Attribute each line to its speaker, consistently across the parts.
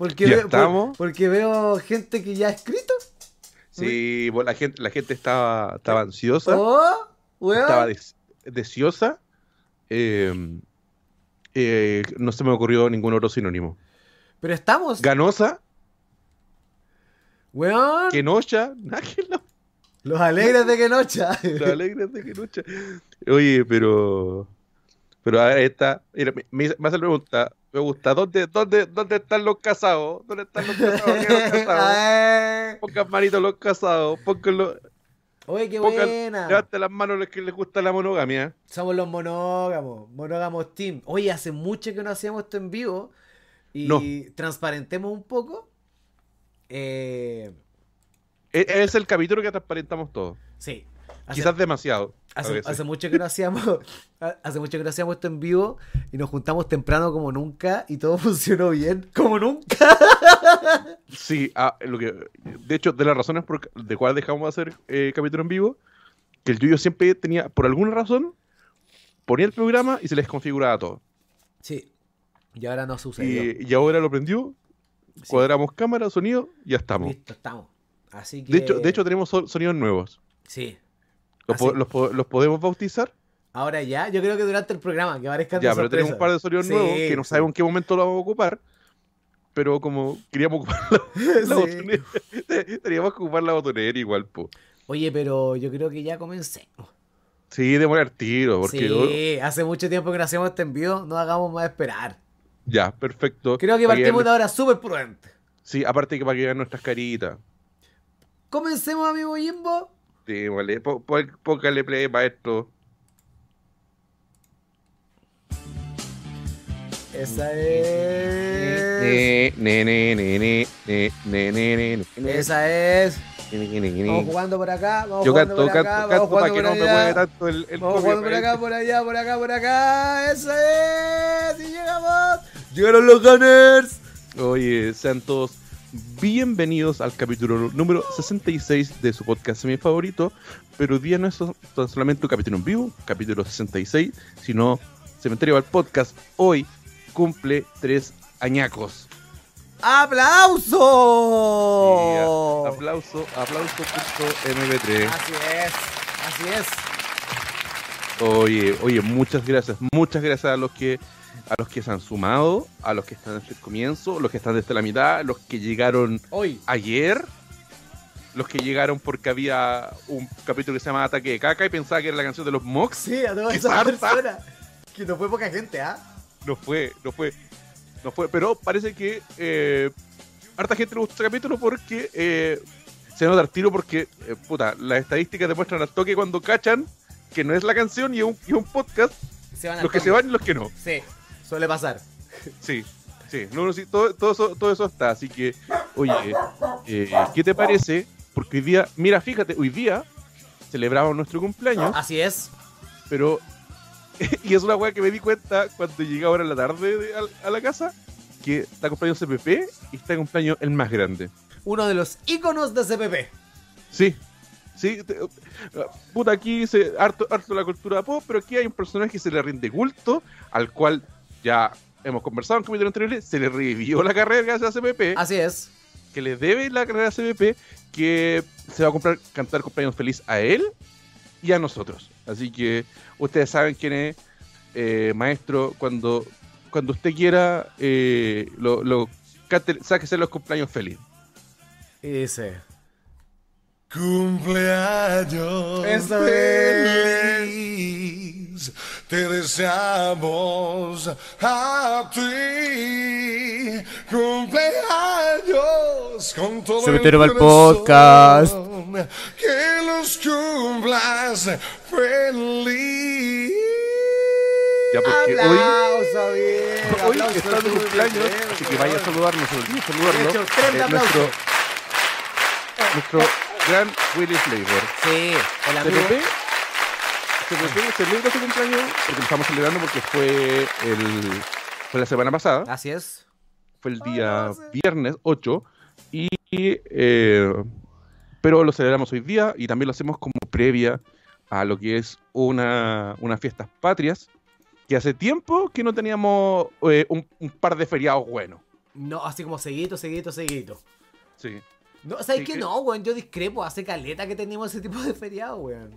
Speaker 1: Porque,
Speaker 2: Ya
Speaker 1: ve- por-
Speaker 2: estamos.
Speaker 1: porque veo gente que ya ha escrito.
Speaker 2: Sí, la gente, la gente estaba, estaba ansiosa,
Speaker 1: Oh,
Speaker 2: estaba des- deseosa. eh, eh, no se me ocurrió ningún otro sinónimo.
Speaker 1: Pero estamos.
Speaker 2: Ganosa,
Speaker 1: Weón.
Speaker 2: quenocha.
Speaker 1: Los alegres de que nocha.
Speaker 2: Los alegres de quenocha. Oye, pero. Pero ahora está. Mira, me, me hace la pregunta. Me gusta. ¿Dónde, dónde, ¿Dónde están los casados? ¿Dónde están los casados? ¿Qué los casados?
Speaker 1: Ay.
Speaker 2: Pongan manitos los casados. Pónganlo.
Speaker 1: Oye, qué
Speaker 2: Pongan-
Speaker 1: buena.
Speaker 2: Levanten las manos los que les gusta la monogamia.
Speaker 1: Somos los monógamos, monógamos team. Oye, hace mucho que no hacíamos esto en vivo. Y
Speaker 2: No.
Speaker 1: transparentemos un poco. Eh,
Speaker 2: E- Es el capítulo que transparentamos todo.
Speaker 1: sí. Hace,
Speaker 2: Quizás demasiado.
Speaker 1: Hace, mucho que no hacíamos. Hace mucho que no hacíamos esto en vivo. Y nos juntamos temprano como nunca. Y todo funcionó bien. Como nunca.
Speaker 2: Sí, ah, lo que, de hecho, de las razones por de cuál dejamos de hacer eh, capítulo en vivo, que el Yuyo siempre tenía, por alguna razón, ponía el programa y se les configuraba todo.
Speaker 1: Sí. Y ahora no sucedió.
Speaker 2: Y, y ahora lo prendió,
Speaker 1: Sí.
Speaker 2: cuadramos cámara, sonido, y ya estamos.
Speaker 1: Listo, estamos. Así que.
Speaker 2: De hecho, de hecho tenemos so- sonidos nuevos.
Speaker 1: Sí.
Speaker 2: ¿Los, po-
Speaker 1: Así.
Speaker 2: los po- los podemos bautizar?
Speaker 1: Ahora ya, yo creo que durante el programa, que aparezcan
Speaker 2: Ya,
Speaker 1: de
Speaker 2: pero tenemos un
Speaker 1: sorpresa.
Speaker 2: par de sonidos
Speaker 1: Sí,
Speaker 2: nuevos que no sabemos en qué momento lo vamos a ocupar. Pero como queríamos ocupar la, botonera, teníamos que ocupar la botonera igual, po.
Speaker 1: Oye, pero yo creo que ya comencemos.
Speaker 2: Sí, demorar tiro, porque
Speaker 1: sí, hace mucho tiempo que no hacemos este envío, no hagamos más esperar.
Speaker 2: ya, perfecto.
Speaker 1: Creo que partimos de ahora súper prudente.
Speaker 2: Sí, aparte que para que vean nuestras caritas.
Speaker 1: Comencemos, amigo Jimbo.
Speaker 2: Sí, vale. Póngale play, maestro.
Speaker 1: Esa es.
Speaker 2: Ne, ne, ne,
Speaker 1: Esa es. Vamos jugando por acá, vamos
Speaker 2: Yo
Speaker 1: jugando
Speaker 2: canto,
Speaker 1: por acá,
Speaker 2: canto,
Speaker 1: vamos jugando para
Speaker 2: que
Speaker 1: por
Speaker 2: no me mueve tanto el, el
Speaker 1: Vamos jugando por acá, por allá, por acá, por acá. Esa es. Y llegamos. Llegaron los gunners.
Speaker 2: Oye, sean todos bienvenidos al capítulo número 66 de su podcast mi favorito. Pero hoy día no es solamente un capítulo en vivo, capítulo 66, sino Cementerio al Podcast. Hoy cumple tres añacos.
Speaker 1: ¡Aplauso!
Speaker 2: Y, a- aplauso, aplauso.mp3.
Speaker 1: Así es, así es.
Speaker 2: Oye, oye, muchas gracias, muchas gracias a los que a los que se han sumado, a los que están desde el comienzo, los que están desde la mitad, los que llegaron
Speaker 1: Hoy.
Speaker 2: ayer, los que llegaron porque había un capítulo que se llama Ataque de Caca y pensaba que era la canción de los Mox.
Speaker 1: Sí, a todas
Speaker 2: ¡Qué
Speaker 1: esas personas. Que no fue poca gente, ¿ah?
Speaker 2: No fue, no fue, no fue, pero parece que eh, harta gente le gustó este capítulo porque eh, se nota al tiro porque, eh, puta, las estadísticas demuestran al toque cuando cachan que no es la canción y es un, y un podcast,
Speaker 1: Se van al
Speaker 2: los que se van y los que no.
Speaker 1: Sí, suele pasar.
Speaker 2: Sí, sí, no, no, sí, todo, todo, eso, todo eso está. Así que, oye, eh, ¿qué te parece? Porque hoy día, mira, fíjate, hoy día celebramos nuestro cumpleaños,
Speaker 1: Así es.
Speaker 2: pero. y es una weá que me di cuenta cuando llegué ahora en la tarde de- a, a la casa, que está cumpleaños CPP y está cumpleaños el más grande.
Speaker 1: Uno de los íconos de CPP.
Speaker 2: Sí, sí, te- puta, aquí se harto, harto la cultura pop, pero aquí hay un personaje que se le rinde culto, al cual ya hemos conversado en capítulos anteriores, se le revivió la carrera gracias a CPP.
Speaker 1: Así es.
Speaker 2: que le debe la carrera a CBP, que se va a comprar, cantar cumpleaños feliz a él y a nosotros. Así que ustedes saben quién es, eh, maestro, cuando, cuando usted quiera, eh, lo, lo cante- sáquese los cumpleaños feliz.
Speaker 1: Y dice.
Speaker 3: Cumpleaños
Speaker 1: Eso
Speaker 3: feliz, te deseamos a ti. Cumpleaños con todo
Speaker 1: Cementerio
Speaker 3: el
Speaker 1: al podcast.
Speaker 3: Que los cumplas feliz.
Speaker 2: Ya porque hoy,
Speaker 1: bien.
Speaker 2: hoy
Speaker 1: aplauso,
Speaker 2: está de
Speaker 1: súper
Speaker 2: cumpleaños,
Speaker 1: bien,
Speaker 2: así que vaya a saludarnos, olvide eh, nuestro gran Willy Flavor.
Speaker 1: Sí, el amigo.
Speaker 2: CPP, CPP celebra su cumpleaños porque lo estamos celebrando porque fue el fue la semana pasada,
Speaker 1: Así es.
Speaker 2: fue el día viernes 8 y eh, pero lo celebramos hoy día y también lo hacemos como previa a lo que es una unas fiestas patrias que hace tiempo que no teníamos eh, un, un par de feriados buenos.
Speaker 1: No, así como seguito, seguito, seguito.
Speaker 2: Sí.
Speaker 1: No, ¿sabes
Speaker 2: Sí,
Speaker 1: qué?
Speaker 2: que-
Speaker 1: No, weón, yo discrepo. Hace caleta que teníamos ese tipo de feriado, weón.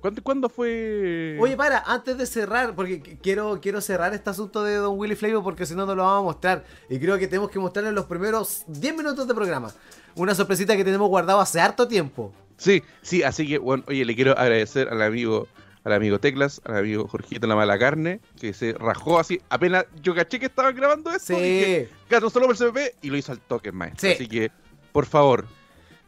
Speaker 2: ¿Cuándo, cuándo fue?
Speaker 1: Oye, para, antes de cerrar, porque qu- quiero, quiero cerrar este asunto de Don Willy Flavor porque si no, no lo vamos a mostrar. Y creo que tenemos que mostrarlo en los primeros 10 minutos de programa. Una sorpresita que tenemos guardado hace harto tiempo.
Speaker 2: Sí, sí, así que, bueno, oye, le quiero agradecer al amigo, al amigo Teclas, al amigo Jorgito La Mala Carne, que se rajó así, apenas yo caché que estaban grabando dije,
Speaker 1: Sí.
Speaker 2: solo por el CPP y lo hizo al toque, maestro.
Speaker 1: Sí.
Speaker 2: Así que, por favor,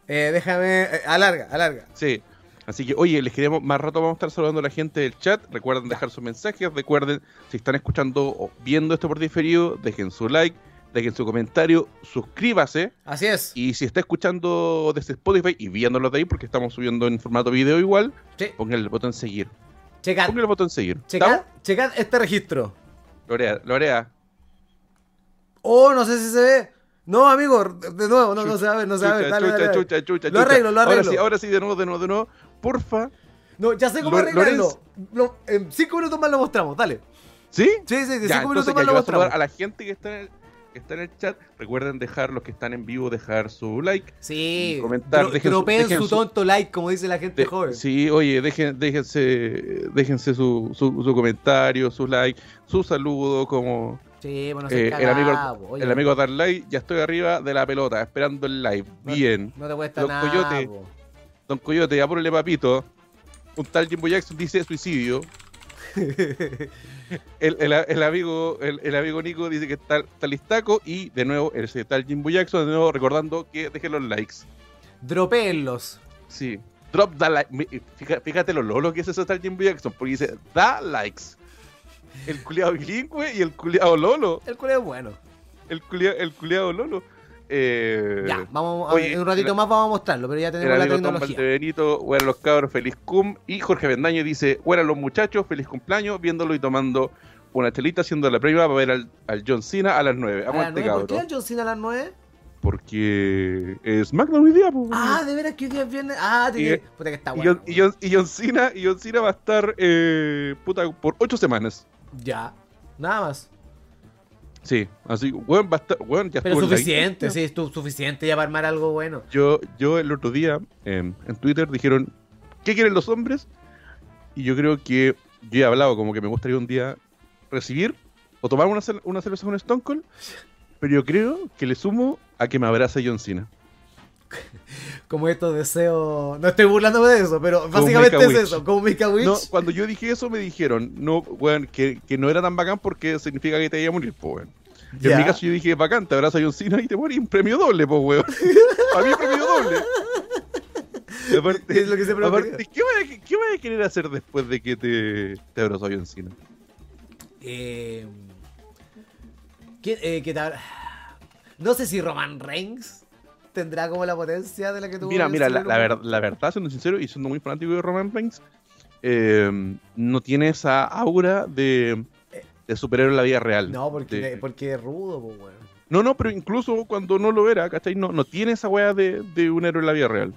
Speaker 1: Eh, déjame. eh, alarga, alarga.
Speaker 2: sí. Así que, oye, les queremos, más rato vamos a estar saludando a la gente del chat. Recuerden dejar sus mensajes, recuerden, si están escuchando o viendo esto por diferido, dejen su like, dejen su comentario, suscríbase.
Speaker 1: Así es.
Speaker 2: Y si está escuchando desde Spotify y viéndolo de ahí, porque estamos subiendo en formato video igual,
Speaker 1: Sí.
Speaker 2: pongan el botón seguir.
Speaker 1: Checad,
Speaker 2: Pongan el botón seguir.
Speaker 1: checad, checad este registro.
Speaker 2: Lorea, Lorea.
Speaker 1: Oh, no sé si se ve. No, amigo, de nuevo, no, no se va a ver, no se va a ver.
Speaker 2: Chucha,
Speaker 1: Dale,
Speaker 2: chucha,
Speaker 1: dale, dale.
Speaker 2: chucha, chucha,
Speaker 1: Lo arreglo, lo arreglo.
Speaker 2: Ahora sí, ahora sí, de nuevo, de nuevo, de nuevo. Porfa.
Speaker 1: No, ya sé cómo arreglarlo. Lo- en cinco minutos más lo mostramos, dale.
Speaker 2: ¿Sí?
Speaker 1: Sí, sí, sí,
Speaker 2: Ya,
Speaker 1: cinco minutos más lo mostramos.
Speaker 2: a la gente que está en el, que está en el chat. Recuerden dejar los que están en vivo, dejar su like.
Speaker 1: Sí,
Speaker 2: comentar,
Speaker 1: dro-
Speaker 2: dejen su- dejen
Speaker 1: su
Speaker 2: su-
Speaker 1: tonto like, como dice la gente
Speaker 2: De-
Speaker 1: joven.
Speaker 2: sí, oye, dejen, déjense, déjense su, su, su comentario, su like, su saludo, como
Speaker 1: Sí, bueno,
Speaker 2: eh,
Speaker 1: se
Speaker 2: el amigo, el amigo Darley. Ya estoy arriba de la pelota, esperando el live.
Speaker 1: No-
Speaker 2: Bien.
Speaker 1: No te cuesta
Speaker 2: Don
Speaker 1: nada.
Speaker 2: Coyote. Don Coyote, apúrele papito. Un tal Jimbo Jackson dice suicidio. el, el- el amigo, el, el amigo Nico dice que está, está listaco. Y de nuevo, ese tal Jimbo Jackson, de nuevo recordando que dejen los likes.
Speaker 1: Dropeenlos.
Speaker 2: Sí. Drop the like. Fija- Fíjate lo lolo que es ese tal Jimbo Jackson, porque dice da likes. El culiado bilingüe y el culiado lolo.
Speaker 1: El es bueno.
Speaker 2: El culiado, el culiado lolo. Eh,
Speaker 1: Ya, vamos
Speaker 2: oye,
Speaker 1: en un ratito más vamos a mostrarlo, pero ya tenemos la
Speaker 2: Tom
Speaker 1: tecnología.
Speaker 2: Valdebenito, buenas los cabros, feliz cum. Y Jorge Bendaño dice, buenas los muchachos, feliz cumpleaños, viéndolo y tomando una chelita haciendo la prima para ver al, al John Cena a las 9.
Speaker 1: A las
Speaker 2: Aguante,
Speaker 1: nueve, ¿Por qué el John Cena a las 9?
Speaker 2: Porque es SmackDown hoy día, po.
Speaker 1: Ah, de veras que hoy día es viernes. Ah,
Speaker 2: Y-
Speaker 1: tiene... Puta que está
Speaker 2: y,
Speaker 1: bueno.
Speaker 2: John, y, John, y John Cena, y John Cena va a estar eh, puta, por 8 semanas.
Speaker 1: Ya. Nada más.
Speaker 2: Sí, así, weón, va a estar, weón, ya
Speaker 1: Pero suficiente, sí, es suficiente ya para armar algo bueno.
Speaker 2: Yo, yo el otro día em, en Twitter dijeron, ¿qué quieren los hombres? Y yo creo que yo he hablado como que me gustaría un día recibir o tomar una, una cerveza con Stone Cold, pero yo creo que le sumo a que me abrace John Cena.
Speaker 1: Como estos deseos. No estoy burlándome de eso, pero básicamente
Speaker 2: Make a
Speaker 1: es eso. Como Mika Witch.
Speaker 2: No, cuando yo dije eso me dijeron, no, weón, que, que no era tan bacán porque significa que te iba a morir, po, weón. Y
Speaker 1: Ya.
Speaker 2: en mi caso yo dije, bacán, te abraza John Cena y te morí un premio doble, po, weón. a mí premio doble. Y aparte,
Speaker 1: Es lo que he
Speaker 2: aparte. ¿qué vas a, qué vas a querer hacer después de que te, te abrazó John Cena?
Speaker 1: Eh, ¿quién- eh, te habrá- No sé si Roman Reigns tendrá como la potencia de la que tuvo.
Speaker 2: Mira, mira, la, la, ver- la verdad, siendo sincero y siendo muy fanático de Roman Reigns, eh, no tiene esa aura de, de superhéroe en la vida real.
Speaker 1: No, porque,
Speaker 2: De-
Speaker 1: porque es rudo, pues, weón.
Speaker 2: No, no, pero incluso cuando no lo era, ¿cachai? No, no tiene esa weá de, de un héroe en la vida real.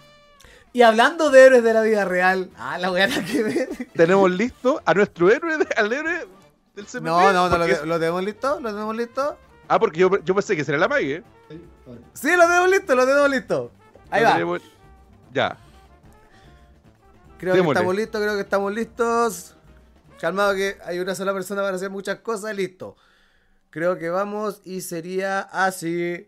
Speaker 1: Y hablando de héroes de la vida real. Ah, la weá que ver.
Speaker 2: Tenemos listo a nuestro héroe, de- al héroe del CPP.
Speaker 1: No, no, no, lo, tenemos listo, lo tenemos listo.
Speaker 2: Ah, porque yo, yo pensé que sería la Maggie, ¿eh?
Speaker 1: Sí, lo tenemos listo, lo tenemos listo. Ahí
Speaker 2: Lo
Speaker 1: va.
Speaker 2: tenemos- Ya.
Speaker 1: Creo
Speaker 2: Démosle.
Speaker 1: que estamos listos, creo que estamos listos. Calmado que hay una sola persona para hacer muchas cosas, listo. Creo que vamos y sería así.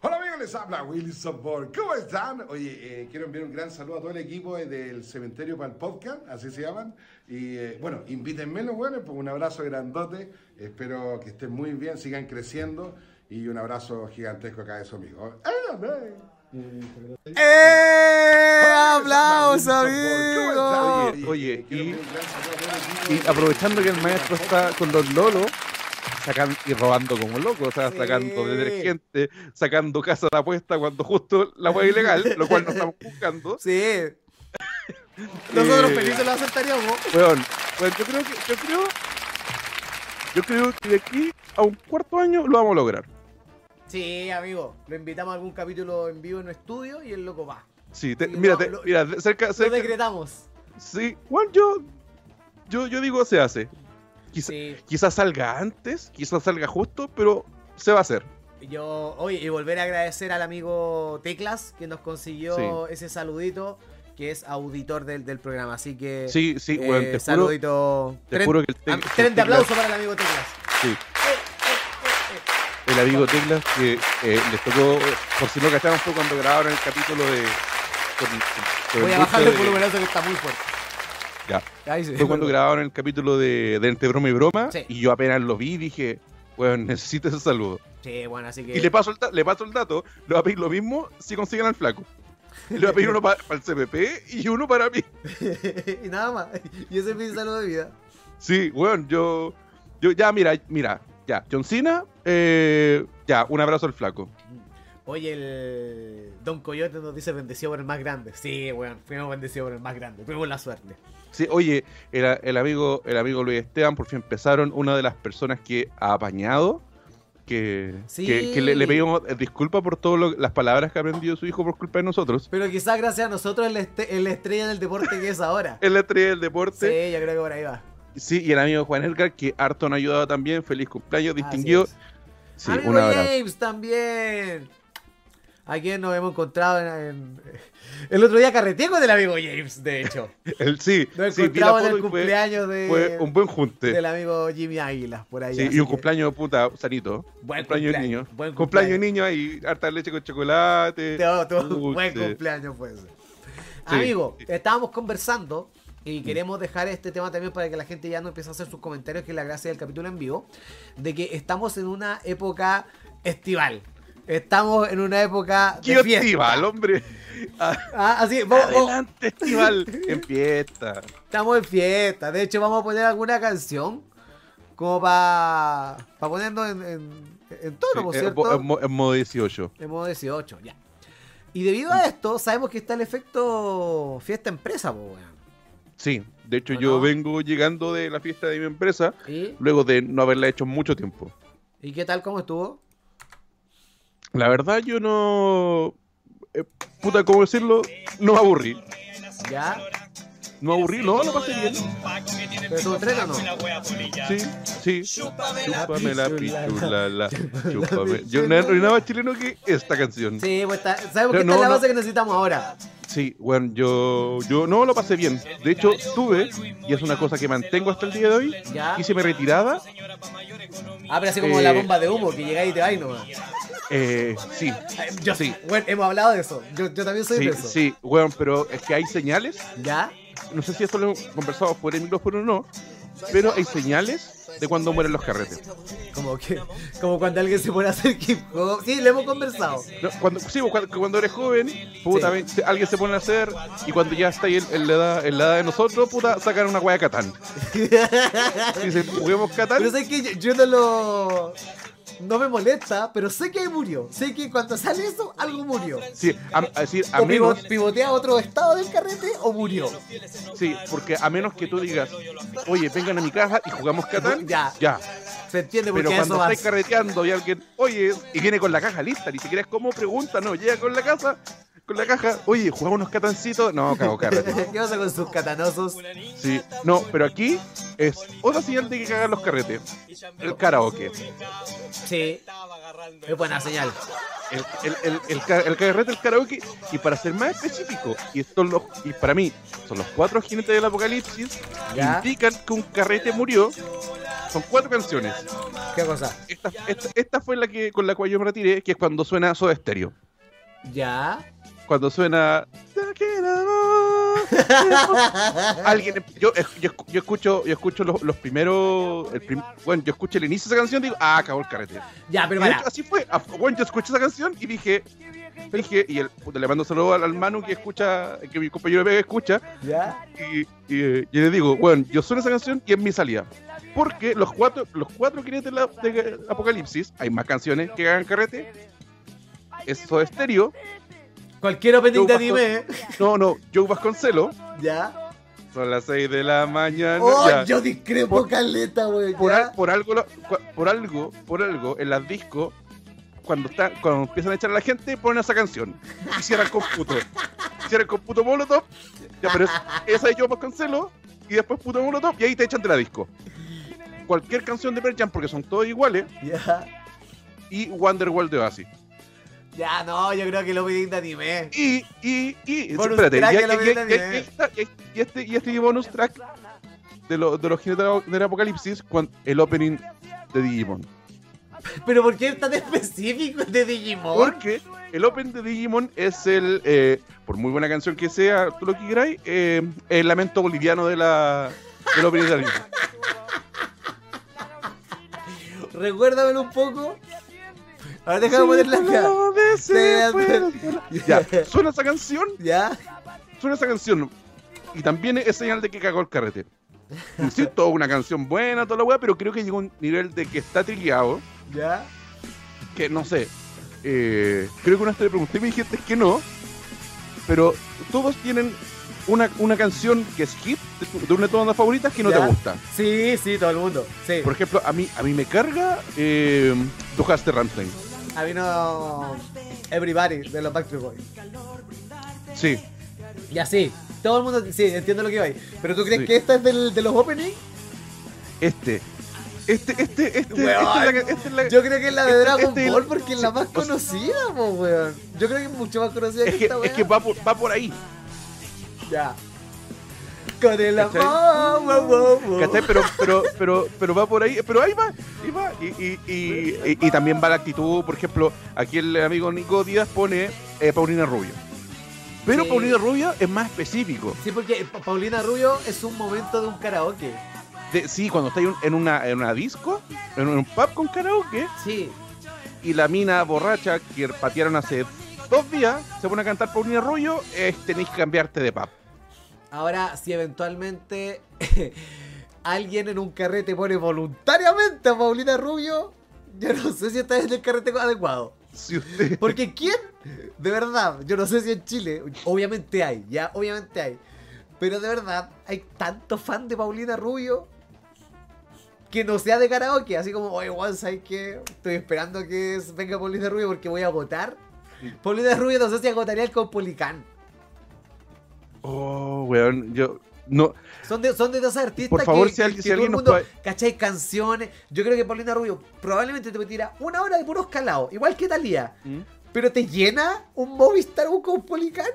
Speaker 3: Hola amigos, les habla Willy Support. ¿Cómo están? Oye, eh, quiero enviar un gran saludo a todo el equipo eh, del Cementerio para el Podcast, así se llaman. Y eh, bueno, invítenme los buenos, pues un abrazo grandote. Espero que estén muy bien, sigan creciendo. Y un abrazo gigantesco a cada de amigos.
Speaker 1: ¡Eh! ¡Aplausos,
Speaker 3: Willy Support. ¿Cómo
Speaker 1: amigo!
Speaker 3: están?
Speaker 2: Oye, y- aprovechando que el maestro está con los lolos, sacan, y robando como loco, o sea,
Speaker 1: Sí.
Speaker 2: sacando detergente, sacando casa de apuesta cuando justo la hueá ilegal, lo cual no estamos buscando.
Speaker 1: Sí. Nosotros
Speaker 2: Eh,
Speaker 1: felices lo aceptaríamos.
Speaker 2: Weón, weón, yo creo que, yo creo, yo creo que de aquí a un cuarto año lo vamos a lograr.
Speaker 1: Sí, amigo. Lo invitamos a algún capítulo en vivo en nuestro estudio y el loco va.
Speaker 2: Sí, te- mira,
Speaker 1: lo-
Speaker 2: te-
Speaker 1: lo-
Speaker 2: mira, de- cerca,
Speaker 1: Lo
Speaker 2: cerca,
Speaker 1: decretamos.
Speaker 2: sí, bueno, yo, yo, yo digo se hace. Quizá-
Speaker 1: Sí.
Speaker 2: Quizás salga antes, quizás salga justo, pero se va a hacer.
Speaker 1: Yo, oye, y volver a agradecer al amigo Teclas que nos consiguió ese saludito, que es auditor del, del programa. Así que.
Speaker 2: Sí, sí,
Speaker 1: eh,
Speaker 2: bueno, te juro,
Speaker 1: saludito.
Speaker 2: te
Speaker 1: Tren-
Speaker 2: juro que el
Speaker 1: ah,
Speaker 2: el
Speaker 1: tren de
Speaker 2: Teclas-
Speaker 1: aplauso para el amigo Teclas.
Speaker 2: Sí. El amigo Teclas que eh, les tocó, por si no cacharon, fue cuando grabaron el capítulo de. con- con-
Speaker 1: Voy a bajarle el volumenazo que está muy fuerte.
Speaker 2: Ya.
Speaker 1: Ahí sí.
Speaker 2: Fue cuando grabaron el capítulo de, de Entre Broma y Broma.
Speaker 1: Sí.
Speaker 2: Y yo apenas lo vi dije, bueno, necesito ese saludo.
Speaker 1: Sí, bueno, así que.
Speaker 2: Y le paso, el, le paso el dato, le va a pedir lo mismo si consiguen al flaco. Le va a pedir uno para el CPP y uno para mí.
Speaker 1: y nada más. Y ese es mi saludo de vida.
Speaker 2: Sí, bueno, yo, yo ya, mira, mira, ya, John Cena, eh, ya, un abrazo al flaco.
Speaker 1: Oye, el Don Coyote nos dice bendecido por el más grande. Sí, weón, fuimos bendecidos por el más grande. Tuvimos la suerte.
Speaker 2: Sí, oye, el, el amigo, el amigo Luis Esteban por fin empezaron, una de las personas que ha apañado, que,
Speaker 1: Sí.
Speaker 2: que, que le, le pedimos disculpas por todas las palabras que ha aprendido su hijo por culpa de nosotros.
Speaker 1: Pero quizás gracias a nosotros es la, este- es la estrella del deporte que es ahora.
Speaker 2: Es la estrella del
Speaker 1: Sí,
Speaker 2: deporte.
Speaker 1: yo creo que por ahí va.
Speaker 2: Sí, y el amigo Juan Edgar, que harto nos ha ayudado también. Feliz cumpleaños, distinguido. Sí,
Speaker 1: Amigo
Speaker 2: un abrazo.
Speaker 1: James también. Aquí nos hemos encontrado en, en- El otro día carreteé con el amigo James, de hecho.
Speaker 2: El, sí,
Speaker 1: Nos
Speaker 2: sí,
Speaker 1: encontramos en el
Speaker 2: fue,
Speaker 1: cumpleaños de,
Speaker 2: fue un buen junte.
Speaker 1: del amigo Jimmy Águilas, por ahí.
Speaker 2: Sí, y un
Speaker 1: que-
Speaker 2: cumpleaños puta sanito.
Speaker 1: Buen
Speaker 2: cumpleaños niño.
Speaker 1: buen
Speaker 2: cumpleaños
Speaker 1: cumpleaños.
Speaker 2: niño ahí, harta leche con chocolate.
Speaker 1: Todo, buen cumpleaños fue ese.
Speaker 2: Sí.
Speaker 1: Amigo, estábamos conversando y queremos dejar este tema también para que la gente ya no empiece a hacer sus comentarios, que es la gracia del capítulo en vivo, de que estamos en una época estival. Estamos en una época
Speaker 2: ¡Qué
Speaker 1: de fiesta.
Speaker 2: estival, hombre! Ah,
Speaker 1: así, vamos- vamos-
Speaker 2: Adelante, estival. en fiesta.
Speaker 1: estamos en fiesta. De hecho, vamos a poner alguna canción como para ponernos en, en, en tono, ¿por
Speaker 2: Sí,
Speaker 1: cierto?
Speaker 2: en mo- en modo 18.
Speaker 1: En modo 18, ya. Y debido a esto, sabemos que está el efecto fiesta empresa, po, weón.
Speaker 2: Sí, de hecho
Speaker 1: ¿O
Speaker 2: yo
Speaker 1: no?
Speaker 2: vengo llegando de la fiesta de mi empresa
Speaker 1: ¿Y?
Speaker 2: luego de no haberla hecho mucho tiempo.
Speaker 1: ¿Y qué tal? ¿Cómo estuvo?
Speaker 2: La verdad yo no... eh, puta, ¿cómo decirlo? No me aburrí.
Speaker 1: ¿Ya?
Speaker 2: No aburrí, no, lo pasé bien.
Speaker 1: ¿Pero estuvo entreno o no?
Speaker 2: Sí, sí. Chúpame la
Speaker 1: pichula,
Speaker 2: pichula, la, chúpame. Yo no no hay nada más chileno que esta canción.
Speaker 1: Sí, pues está-
Speaker 2: Pero
Speaker 1: que esta es la
Speaker 2: no,
Speaker 1: base que necesitamos ahora.
Speaker 2: Sí, bueno, yo, yo no lo pasé bien. De hecho, tuve, y es una cosa que mantengo hasta el día de hoy,
Speaker 1: ¿Ya?
Speaker 2: hice mi retirada.
Speaker 1: Ah, pero así como
Speaker 2: Eh,
Speaker 1: la bomba de humo, que llegáis y te vais nomás.
Speaker 2: Eh, sí,
Speaker 1: Eh, Yo
Speaker 2: sí.
Speaker 1: Bueno, hemos hablado de eso. Yo, yo también soy
Speaker 2: sí,
Speaker 1: de eso.
Speaker 2: sí, bueno, pero es que hay señales.
Speaker 1: ¿Ya?
Speaker 2: No sé si esto lo hemos conversado por el micrófono o no, pero hay señales de cuando mueren los carretes.
Speaker 1: Como que, como cuando alguien se pone a hacer hip hop. Sí, lo hemos conversado.
Speaker 2: No, cuando, sí, pues, cuando, cuando eres joven, puta, se- alguien se pone a hacer y cuando ya está ahí en, en la, edad, en la edad de nosotros, puta, sacan una hueá de Catán. Dicen, juguemos Catán.
Speaker 1: Pero sé que yo, yo no lo. No me molesta, pero sé que ahí murió. Sé que cuando sale eso, algo murió.
Speaker 2: Sí, a, a decir, a
Speaker 1: o pivo-
Speaker 2: menos,
Speaker 1: pivotea a otro estado del carrete o murió.
Speaker 2: sí, porque a menos que tú digas, oye, vengan a mi casa y jugamos Catán,
Speaker 1: Ya.
Speaker 2: ya.
Speaker 1: Se entiende por
Speaker 2: Pero cuando
Speaker 1: eso
Speaker 2: estáis carreteando y alguien, oye, y viene con la caja lista, ni siquiera es como pregunta, no, llega con la casa, con la caja, oye, jugamos unos catancitos, no, cago carrete.
Speaker 1: ¿Qué pasa con sus catanosos?
Speaker 2: Sí, no, pero aquí es otra señal de que cagan los carretes. El karaoke.
Speaker 1: Sí. Es buena señal.
Speaker 2: El, el, el, el, ca- el carrete, el karaoke. Y para ser más específico, y, esto y para mí son los cuatro jinetes del apocalipsis,
Speaker 1: Ya.
Speaker 2: indican que un carrete murió. Son cuatro canciones.
Speaker 1: ¿Qué cosa?
Speaker 2: Esta, esta, esta fue la que con la cual yo me retiré, que es cuando suena Soda Stereo.
Speaker 1: Ya.
Speaker 2: Cuando suena. Alguien, yo, yo, yo escucho, yo escucho los, los primeros, el prim- bueno, yo escucho el inicio de esa canción y digo, ah, acabó el carrete.
Speaker 1: Ya,
Speaker 2: Y
Speaker 1: pero
Speaker 2: hecho, así fue. Ah, Bueno, yo escuché esa canción y dije, dije, y el, le mando saludos al, al Manu que escucha, que mi compañero de Vega escucha,
Speaker 1: Ya.
Speaker 2: y, y, eh, y le digo, bueno, yo sueno esa canción y es mi salida. Porque los cuatro, los cuatro jinetes de, la- de Apocalipsis, hay más canciones que hagan carrete. Es Soda Stereo.
Speaker 1: Cualquier opening de anime.
Speaker 2: No, no, Joe Vasconcelo.
Speaker 1: Ya.
Speaker 2: Son las 6 de la mañana.
Speaker 1: Oh,
Speaker 2: ya.
Speaker 1: yo discrepo
Speaker 2: Por-
Speaker 1: caleta, güey.
Speaker 2: por,
Speaker 1: ya.
Speaker 2: al- por algo, por algo, por algo, en las discos, cuando está, cuando empiezan a echar a la gente, ponen esa canción. Y cierran con puto. Cierran con puto molotov. Ya, pero es- esa es yo Vasconcelo. Y después puto molotov. Y ahí te echan de la disco. Cualquier canción de Pearl Jam, porque son todos iguales,
Speaker 1: Ya.
Speaker 2: y Wonderworld de Oasis.
Speaker 1: Ya, no, yo creo que el opening de anime.
Speaker 2: Y, y, y,
Speaker 1: Bonus
Speaker 2: espérate,
Speaker 1: track
Speaker 2: y,
Speaker 1: la
Speaker 2: y-
Speaker 1: de-
Speaker 2: este, y este bonus track de, lo- de los jinetes del apocalipsis con el opening de Digimon.
Speaker 1: Pero ¿por qué es tan específico de Digimon?
Speaker 2: Porque el opening de Digimon es el, eh, por muy buena canción que sea, tú lo que queráis, eh, el lamento boliviano de la, del opening de anime.
Speaker 1: Recuérdamelo un poco. Ahora déjame ponerla acá.
Speaker 2: Puedo- Ya, suena esa canción,
Speaker 1: ¿Ya?
Speaker 2: suena esa canción. Y también es señal de que cagó el carrete. Insisto, una canción buena, toda la weá, pero creo que llegó a un nivel de que está trillado,
Speaker 1: ¿Ya?
Speaker 2: que no sé. eh, creo que una vez te pregunté y me dijiste que no, pero todos tienen una, una canción que es hit de, una de tus bandas favoritas que no
Speaker 1: Ya.
Speaker 2: te gusta.
Speaker 1: Sí, sí, todo el mundo. Sí.
Speaker 2: Por ejemplo, a mí, a mí me carga eh, Tu Haste Ramstein.
Speaker 1: A mí no. Everybody de los Backstreet Boys.
Speaker 2: Sí,
Speaker 1: Ya sí. Todo el mundo. Sí, entiendo lo que va ahí. Pero tú crees
Speaker 2: Sí.
Speaker 1: que esta es del, de los openings?
Speaker 2: este. Este, este, este,
Speaker 1: Weón.
Speaker 2: esta es la, esta es la-
Speaker 1: Yo creo que es la de
Speaker 2: Este-
Speaker 1: Dragon
Speaker 2: este-
Speaker 1: Ball porque es la más conocida, po, weón. Yo creo que es mucho más conocida
Speaker 2: es
Speaker 1: que,
Speaker 2: que,
Speaker 1: esta
Speaker 2: es
Speaker 1: weón.
Speaker 2: que va, por, va por ahí.
Speaker 1: Ya. Con el amor,
Speaker 2: ¿Cachai?
Speaker 1: wow, wow, wow.
Speaker 2: ¿Cachai? Pero, pero, pero, pero va por ahí, pero ahí va, ahí va. Y, y, y, y- y también va la actitud, por ejemplo, aquí el amigo Nico Díaz pone eh, Paulina Rubio. Pero
Speaker 1: Sí.
Speaker 2: Paulina Rubio es más específico.
Speaker 1: Sí, porque Pa- Paulina Rubio es un momento de un karaoke.
Speaker 2: De- sí, cuando está en una, en una disco, en un pub con karaoke,
Speaker 1: Sí.
Speaker 2: y la mina borracha que patearon hace dos días se pone a cantar Paulina Rubio, eh, tenéis que cambiarte de pub.
Speaker 1: Ahora, si eventualmente alguien en un carrete pone voluntariamente a Paulina Rubio, yo no sé si está en el carrete adecuado.
Speaker 2: Usted.
Speaker 1: Porque ¿quién? De verdad, yo no sé si en Chile, obviamente hay, ya, obviamente hay. Pero de verdad, hay tanto fan de Paulina Rubio que no sea de karaoke. Así como, oye, Juan, ¿sabes qué? Estoy esperando que venga Paulina Rubio porque voy a votar. Paulina Rubio no sé si agotaría el Caupolicán.
Speaker 2: Oh, weón, yo. No,
Speaker 1: Son de, son de dos artistas
Speaker 2: Por favor,
Speaker 1: que,
Speaker 2: si alguien- si
Speaker 1: todo
Speaker 2: nos
Speaker 1: mundo,
Speaker 2: puede-
Speaker 1: ¿cachai? Canciones. Yo creo que Paulina Rubio probablemente te tira una hora de puros calados, igual que Talía.
Speaker 2: ¿Mm?
Speaker 1: Pero te llena un Movistar un Caupolicán.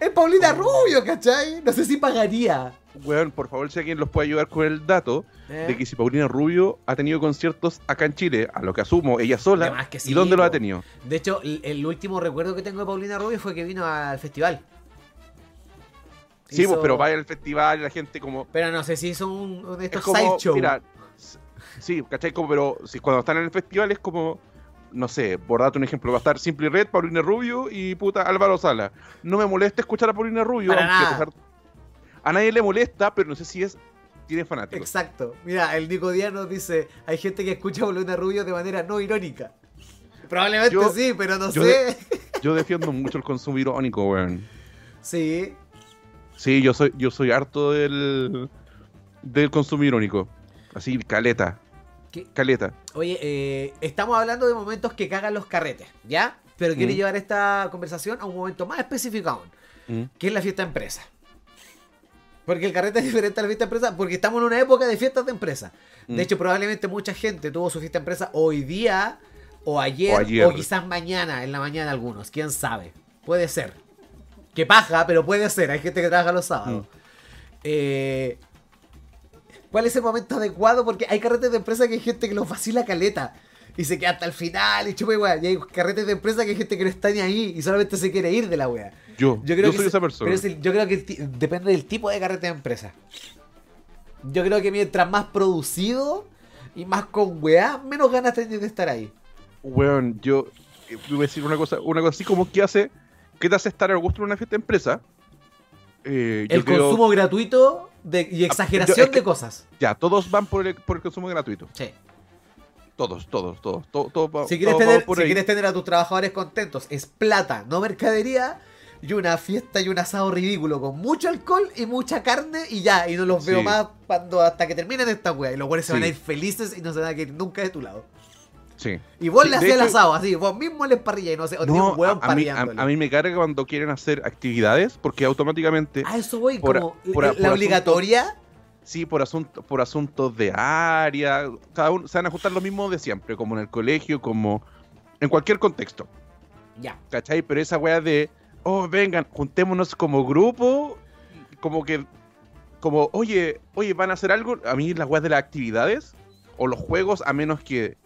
Speaker 1: Es Paulina
Speaker 2: Oh.
Speaker 1: Rubio, ¿cachai? No sé si pagaría.
Speaker 2: weón, por favor, si alguien los puede ayudar con el dato
Speaker 1: ¿Eh?
Speaker 2: de que si Paulina Rubio ha tenido conciertos acá en Chile, a lo que asumo, ella sola,
Speaker 1: que sí,
Speaker 2: ¿y dónde lo
Speaker 1: po.
Speaker 2: ha tenido?
Speaker 1: De hecho, el, el último recuerdo que tengo de Paulina Rubio fue que vino al festival.
Speaker 2: Sí,
Speaker 1: Hizo-
Speaker 2: pues, pero vaya al festival y la gente como...
Speaker 1: Pero no sé si hizo un, uno de
Speaker 2: Es
Speaker 1: estos
Speaker 2: como,
Speaker 1: sideshow.
Speaker 2: mira, s- sí, ¿cachai? Como, pero si cuando están en el festival es como, no sé, por darte un ejemplo, va a estar Simply Red, Paulina Rubio y puta Álvaro Sala. No me molesta escuchar a Paulina Rubio,
Speaker 1: Para
Speaker 2: aunque a, pesar- a nadie le molesta, pero no sé si es tiene fanáticos.
Speaker 1: Exacto. Mira, el Nico Díaz nos dice, hay gente que escucha a Paulina Rubio de manera no irónica. Probablemente
Speaker 2: Yo-
Speaker 1: sí, pero no
Speaker 2: yo
Speaker 1: sé.
Speaker 2: Yo defiendo mucho el consumo irónico, weón.
Speaker 1: Sí.
Speaker 2: Sí, yo soy, yo soy harto del, del consumo irónico. Así, caleta,
Speaker 1: ¿Qué?
Speaker 2: caleta.
Speaker 1: Oye, eh, estamos hablando de momentos que cagan los carretes, ¿ya? Pero quiero
Speaker 2: Mm.
Speaker 1: llevar esta conversación a un momento más específico aún,
Speaker 2: Mm.
Speaker 1: que es la fiesta de empresa. Porque el carrete es diferente a la fiesta de empresa, porque estamos en una época de fiestas de empresa.
Speaker 2: Mm.
Speaker 1: De hecho, probablemente mucha gente tuvo su fiesta de empresa hoy día, o ayer,
Speaker 2: O
Speaker 1: o,
Speaker 2: ayer.
Speaker 1: quizás mañana, en la mañana algunos, quién sabe. Puede ser. Que paja, pero puede ser. Hay gente que trabaja los sábados.
Speaker 2: Mm.
Speaker 1: Eh, ¿Cuál es el momento adecuado? Porque hay carretes de empresa que hay gente que los vacila caleta. Y se queda hasta el final y chupa igual. Y hay carretes de empresa que hay gente que no está ni ahí y solamente se quiere ir de la wea.
Speaker 2: Yo,
Speaker 1: Yo
Speaker 2: yo,
Speaker 1: creo que
Speaker 2: soy esa persona.
Speaker 1: pero es el- yo creo que depende del tipo de carrete de empresa. Yo creo que mientras más producido y más con weá, menos ganas tenés de estar ahí.
Speaker 2: Weón, yo eh, voy a decir una cosa, una cosa así como que hace, ¿qué te hace estar a gusto en una fiesta de empresa? Eh, yo
Speaker 1: El
Speaker 2: creo-
Speaker 1: consumo gratuito de- y exageración
Speaker 2: yo- es que-
Speaker 1: de cosas.
Speaker 2: Ya, todos van por el, por el consumo gratuito.
Speaker 1: Sí.
Speaker 2: Todos, todos, todos. va-
Speaker 1: Si quieres, tener, si quieres a tus trabajadores contentos, es plata, no mercadería. Y una fiesta y un asado ridículo con mucho alcohol y mucha carne y ya. Y no los veo
Speaker 2: Sí.
Speaker 1: más cuando hasta que terminen esta wea. Y los güeyes se van a
Speaker 2: Sí.
Speaker 1: ir felices y no se van a ir nunca de tu lado.
Speaker 2: Sí.
Speaker 1: Y vos
Speaker 2: Sí,
Speaker 1: le
Speaker 2: de
Speaker 1: hacías el asado así, vos mismo les parrilla y no sé,
Speaker 2: No,
Speaker 1: un
Speaker 2: a, a mí, a, mí me carga cuando quieren hacer actividades porque automáticamente
Speaker 1: A eso voy,
Speaker 2: por-
Speaker 1: como
Speaker 2: por-
Speaker 1: la
Speaker 2: por asunto-
Speaker 1: obligatoria.
Speaker 2: Sí, por, asunto, por asuntos de área. Cada uno se van a ajustar lo mismo de siempre, como en el colegio, como en cualquier contexto.
Speaker 1: Ya.
Speaker 2: ¿Cachai? Pero esa weá de, oh, vengan, juntémonos como grupo, como que, como, oye, oye, van a hacer algo. A mí las weas de las actividades o los juegos, a menos que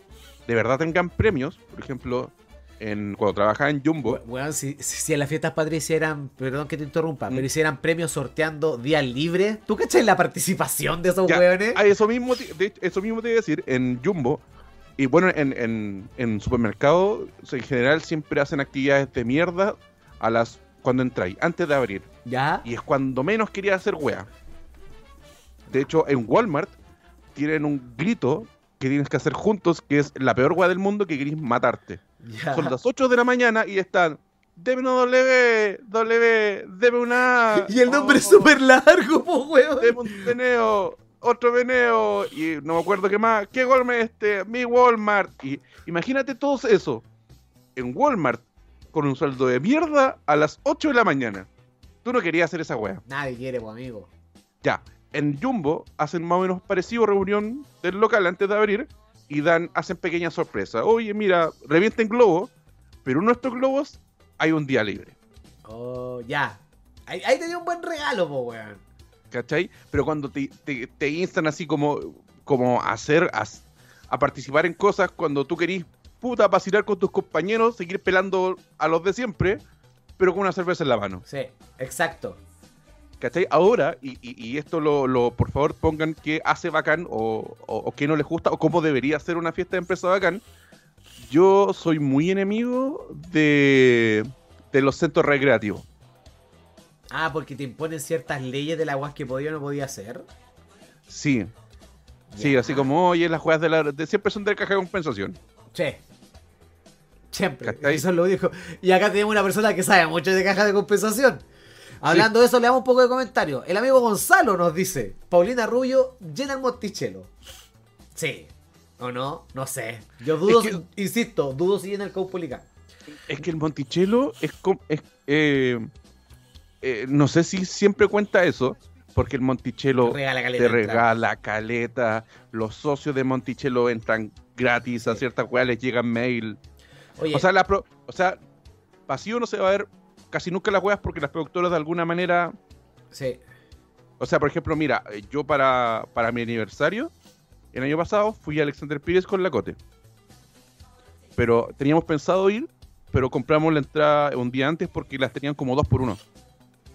Speaker 2: de verdad tengan premios, por ejemplo, en, cuando trabajaba en Jumbo.
Speaker 1: Weón, si, en las fiestas patrias hicieran, perdón que te interrumpa,
Speaker 2: Mm.
Speaker 1: pero hicieran premios sorteando días libres, ¿tú cachai la participación de esos
Speaker 2: Ya, a eso mismo, de hecho, eso mismo te iba a decir, en Jumbo, y bueno, en, en, en supermercado, en general siempre hacen actividades de mierda a las cuando entráis, antes de abrir.
Speaker 1: Ya.
Speaker 2: Y es cuando menos quería hacer wea. De hecho, en Walmart tienen un grito que tienes que hacer juntos, que es la peor wea del mundo que queréis matarte. Son las 8 de la mañana y están. Deme una W, W, deme una.
Speaker 1: Y el nombre es súper largo, po, weón.
Speaker 2: Deme un veneo, otro veneo, y no me acuerdo qué más. ¿Qué Walmart este? Mi Walmart. Y imagínate todo eso en Walmart con un sueldo de mierda a las 8 de la mañana. Tú no querías hacer esa wea.
Speaker 1: Nadie quiere, po, amigo.
Speaker 2: Ya, en Jumbo hacen más o menos parecido reunión del local antes de abrir y dan, hacen pequeñas sorpresas. Oye, mira, revienten globos, pero uno de estos globos hay un día libre.
Speaker 1: Oh, ya. Ahí, ahí tenía un buen regalo, po, weón.
Speaker 2: ¿Cachai? Pero cuando te, te, te instan así como, como a hacer, a, a participar en cosas cuando tú querís, puta, vacilar con tus compañeros, seguir pelando a los de siempre, pero con una cerveza en la mano.
Speaker 1: Sí, exacto.
Speaker 2: ¿Cachai? Ahora, y, y- y esto lo, lo- por favor pongan que hace bacán o, o, o que no les gusta o cómo debería ser una fiesta de empresa bacán. Yo soy muy enemigo de, de los centros recreativos.
Speaker 1: Ah, porque te imponen ciertas leyes de la guas que podía o no podía hacer.
Speaker 2: Sí, sí, así como, oye, las juegas de la de siempre son de caja de compensación.
Speaker 1: Che. Siempre.
Speaker 2: ¿Cachai?
Speaker 1: Eso lo dijo. Y acá tenemos una persona que sabe mucho de caja de compensación. Hablando de eso, le damos un poco de comentario. El amigo Gonzalo nos dice: Paulina Rubio llena el Monticello. Sí. ¿O no? No sé. Yo dudo,
Speaker 2: Es que-
Speaker 1: insisto, dudo si llena el Caupolicán.
Speaker 2: Es que el Monticello es, es eh, eh, no sé si siempre cuenta eso, porque el Monticello
Speaker 1: Regala caleta
Speaker 2: te regala caleta, los socios de Monticello entran gratis, a
Speaker 1: Sí.
Speaker 2: ciertas weas les llegan mail.
Speaker 1: Oye,
Speaker 2: O sea, la pro- o sea, vacío no se va a ver casi nunca las weas porque las productoras de alguna manera,
Speaker 1: sí.
Speaker 2: o sea, por ejemplo, mira, eh, yo para, para mi aniversario, el año pasado fui a Alexander Pires con la Cote. Pero teníamos pensado ir, pero compramos la entrada un día antes porque las tenían como dos por uno.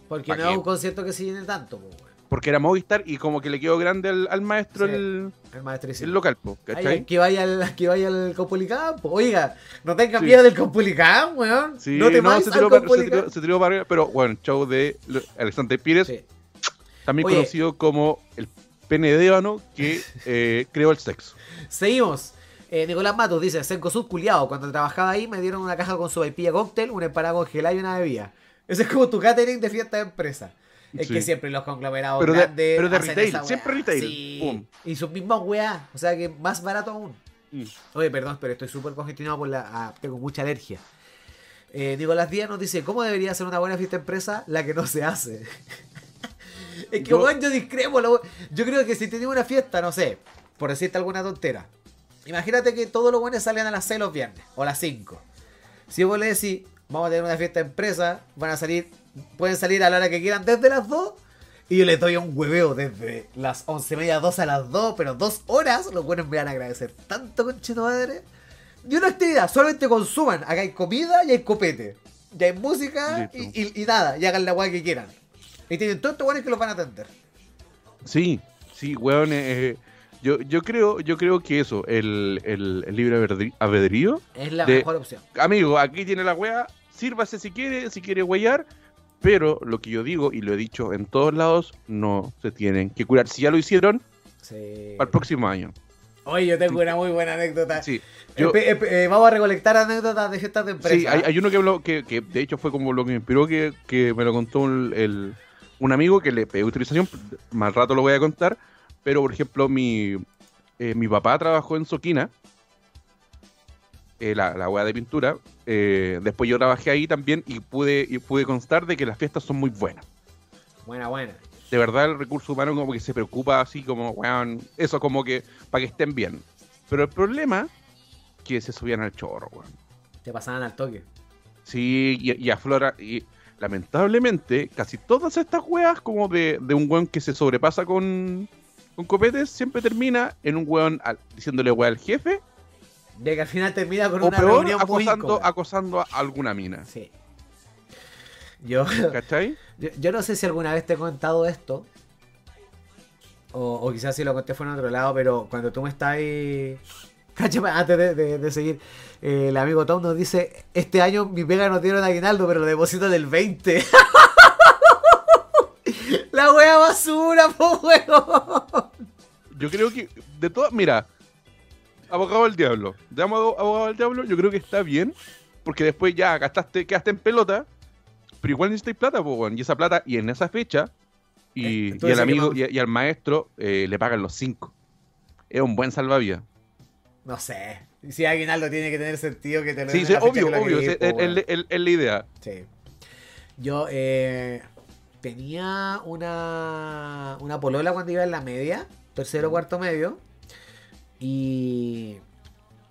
Speaker 1: Porque
Speaker 2: ¿pa'
Speaker 1: no es un concierto que se llene tanto.
Speaker 2: Porque era Movistar y como que le quedó grande al, al maestro
Speaker 1: Sí.
Speaker 2: el,
Speaker 1: El
Speaker 2: el local, po,
Speaker 1: que vaya al, que vaya al Caupolicán, po. Oiga, no tengan
Speaker 2: Sí.
Speaker 1: miedo del Caupolicán, weón.
Speaker 2: Sí,
Speaker 1: no te
Speaker 2: no, se tiró, para, se, tiró, se tiró para arriba, pero bueno, show de Alexander Pires, también
Speaker 1: Oye.
Speaker 2: conocido como el pene de que eh, creó el sexo.
Speaker 1: Seguimos. Eh, Nicolás Matos dice, Sencosud culiado, cuando trabajaba ahí me dieron una caja con su vaipilla cóctel, una empanada congelada y una bebida. Ese es como tu catering de fiesta de empresa. Es
Speaker 2: Sí.
Speaker 1: que siempre los conglomerados
Speaker 2: Pero de-
Speaker 1: grandes
Speaker 2: pero de
Speaker 1: hacen
Speaker 2: retail, siempre retail.
Speaker 1: Sí. Y sus mismas weas, o sea que más barato aún.
Speaker 2: Mm.
Speaker 1: Oye, perdón, pero estoy súper congestionado por la... ah, tengo mucha alergia. Eh, Nicolás Díaz nos dice, ¿cómo debería ser una buena fiesta empresa? La que no se hace. es que,
Speaker 2: Yo-
Speaker 1: yo discrepo. we- Yo creo que si tenía una fiesta, no sé, por decirte alguna tontera. Imagínate que todos los buenos salen a las 6 los viernes, o a las 5. Si vos le decís, vamos a tener una fiesta de empresa, van a salir, pueden salir a la hora que quieran desde las 2. Y yo les doy un hueveo desde las 11 y media, 12 a las 2, pero dos horas, los buenos me van a agradecer tanto, conchito madre. Y una actividad, solamente consuman. Acá hay comida y hay copete. Y hay música y,
Speaker 2: Listo.
Speaker 1: y- y nada, y hagan la weá que quieran. Y tienen todos estos buenos que los van a atender.
Speaker 2: Sí, sí, weón. eh, yo, yo creo, yo creo que eso, el, el, el libre albedrí- albedrío.
Speaker 1: Es la
Speaker 2: De-
Speaker 1: mejor opción.
Speaker 2: Amigo, aquí tiene la wea, sírvase si quiere, si quiere huellar. Pero lo que yo digo, y lo he dicho en todos lados, no se tienen que curar. Si ya lo hicieron,
Speaker 1: Sí.
Speaker 2: para el próximo año.
Speaker 1: Oye, yo tengo una muy buena anécdota.
Speaker 2: Sí, yo-
Speaker 1: eh, vamos a recolectar anécdotas de fiestas de empresa.
Speaker 2: Sí, hay, hay uno que, habló- que, que de hecho fue como lo que me inspiró, que, que me lo contó el, el- un amigo que le pedí utilización, más rato lo voy a contar, pero por ejemplo mi, eh, mi papá trabajó en Soquina, eh, la, la hueá de pintura, eh, después yo trabajé ahí también y pude, y pude constar de que las fiestas son muy buenas.
Speaker 1: Buena, buena.
Speaker 2: de verdad el recurso humano como que se preocupa así como, weón, eso como que para que estén bien. Pero el problema que se subían al chorro, weón.
Speaker 1: Te pasaban al toque.
Speaker 2: Sí, y, y aflora, y lamentablemente casi todas estas weas como de, de un weón que se sobrepasa con, con copetes siempre termina en un weón al- diciéndole wea al jefe
Speaker 1: De que al final termina con
Speaker 2: o
Speaker 1: una
Speaker 2: peor
Speaker 1: reunión muy
Speaker 2: acosando, acosando a alguna mina.
Speaker 1: Sí. Yo,
Speaker 2: ¿Cachai?
Speaker 1: yo, yo no sé si alguna vez te he contado esto. O, o quizás si lo conté fue en otro lado, pero cuando tú me estás ahí. Antes de, de- de seguir, eh, el amigo Tom nos dice: Este año mi pega nos dieron aguinaldo, pero lo deposito del 20. La wea basura, po weón.
Speaker 2: Yo creo que de todas, mira, abogado del diablo, de abogado, abogado del diablo, yo creo que está bien, porque después ya gastaste, quedaste en pelota, pero igual necesitáis plata, po, y esa plata, y en esa fecha, y,
Speaker 1: Eh,
Speaker 2: al
Speaker 1: ¿qué
Speaker 2: amigo y, y al maestro eh, le pagan los cinco. Es un buen salvavidas.
Speaker 1: No sé. Si aguinaldo tiene que tener sentido que te lo
Speaker 2: Sí, sí, obvio, obvio, es, la idea.
Speaker 1: Sí. Yo eh, tenía una, una polola cuando iba en la media, tercero cuarto medio, y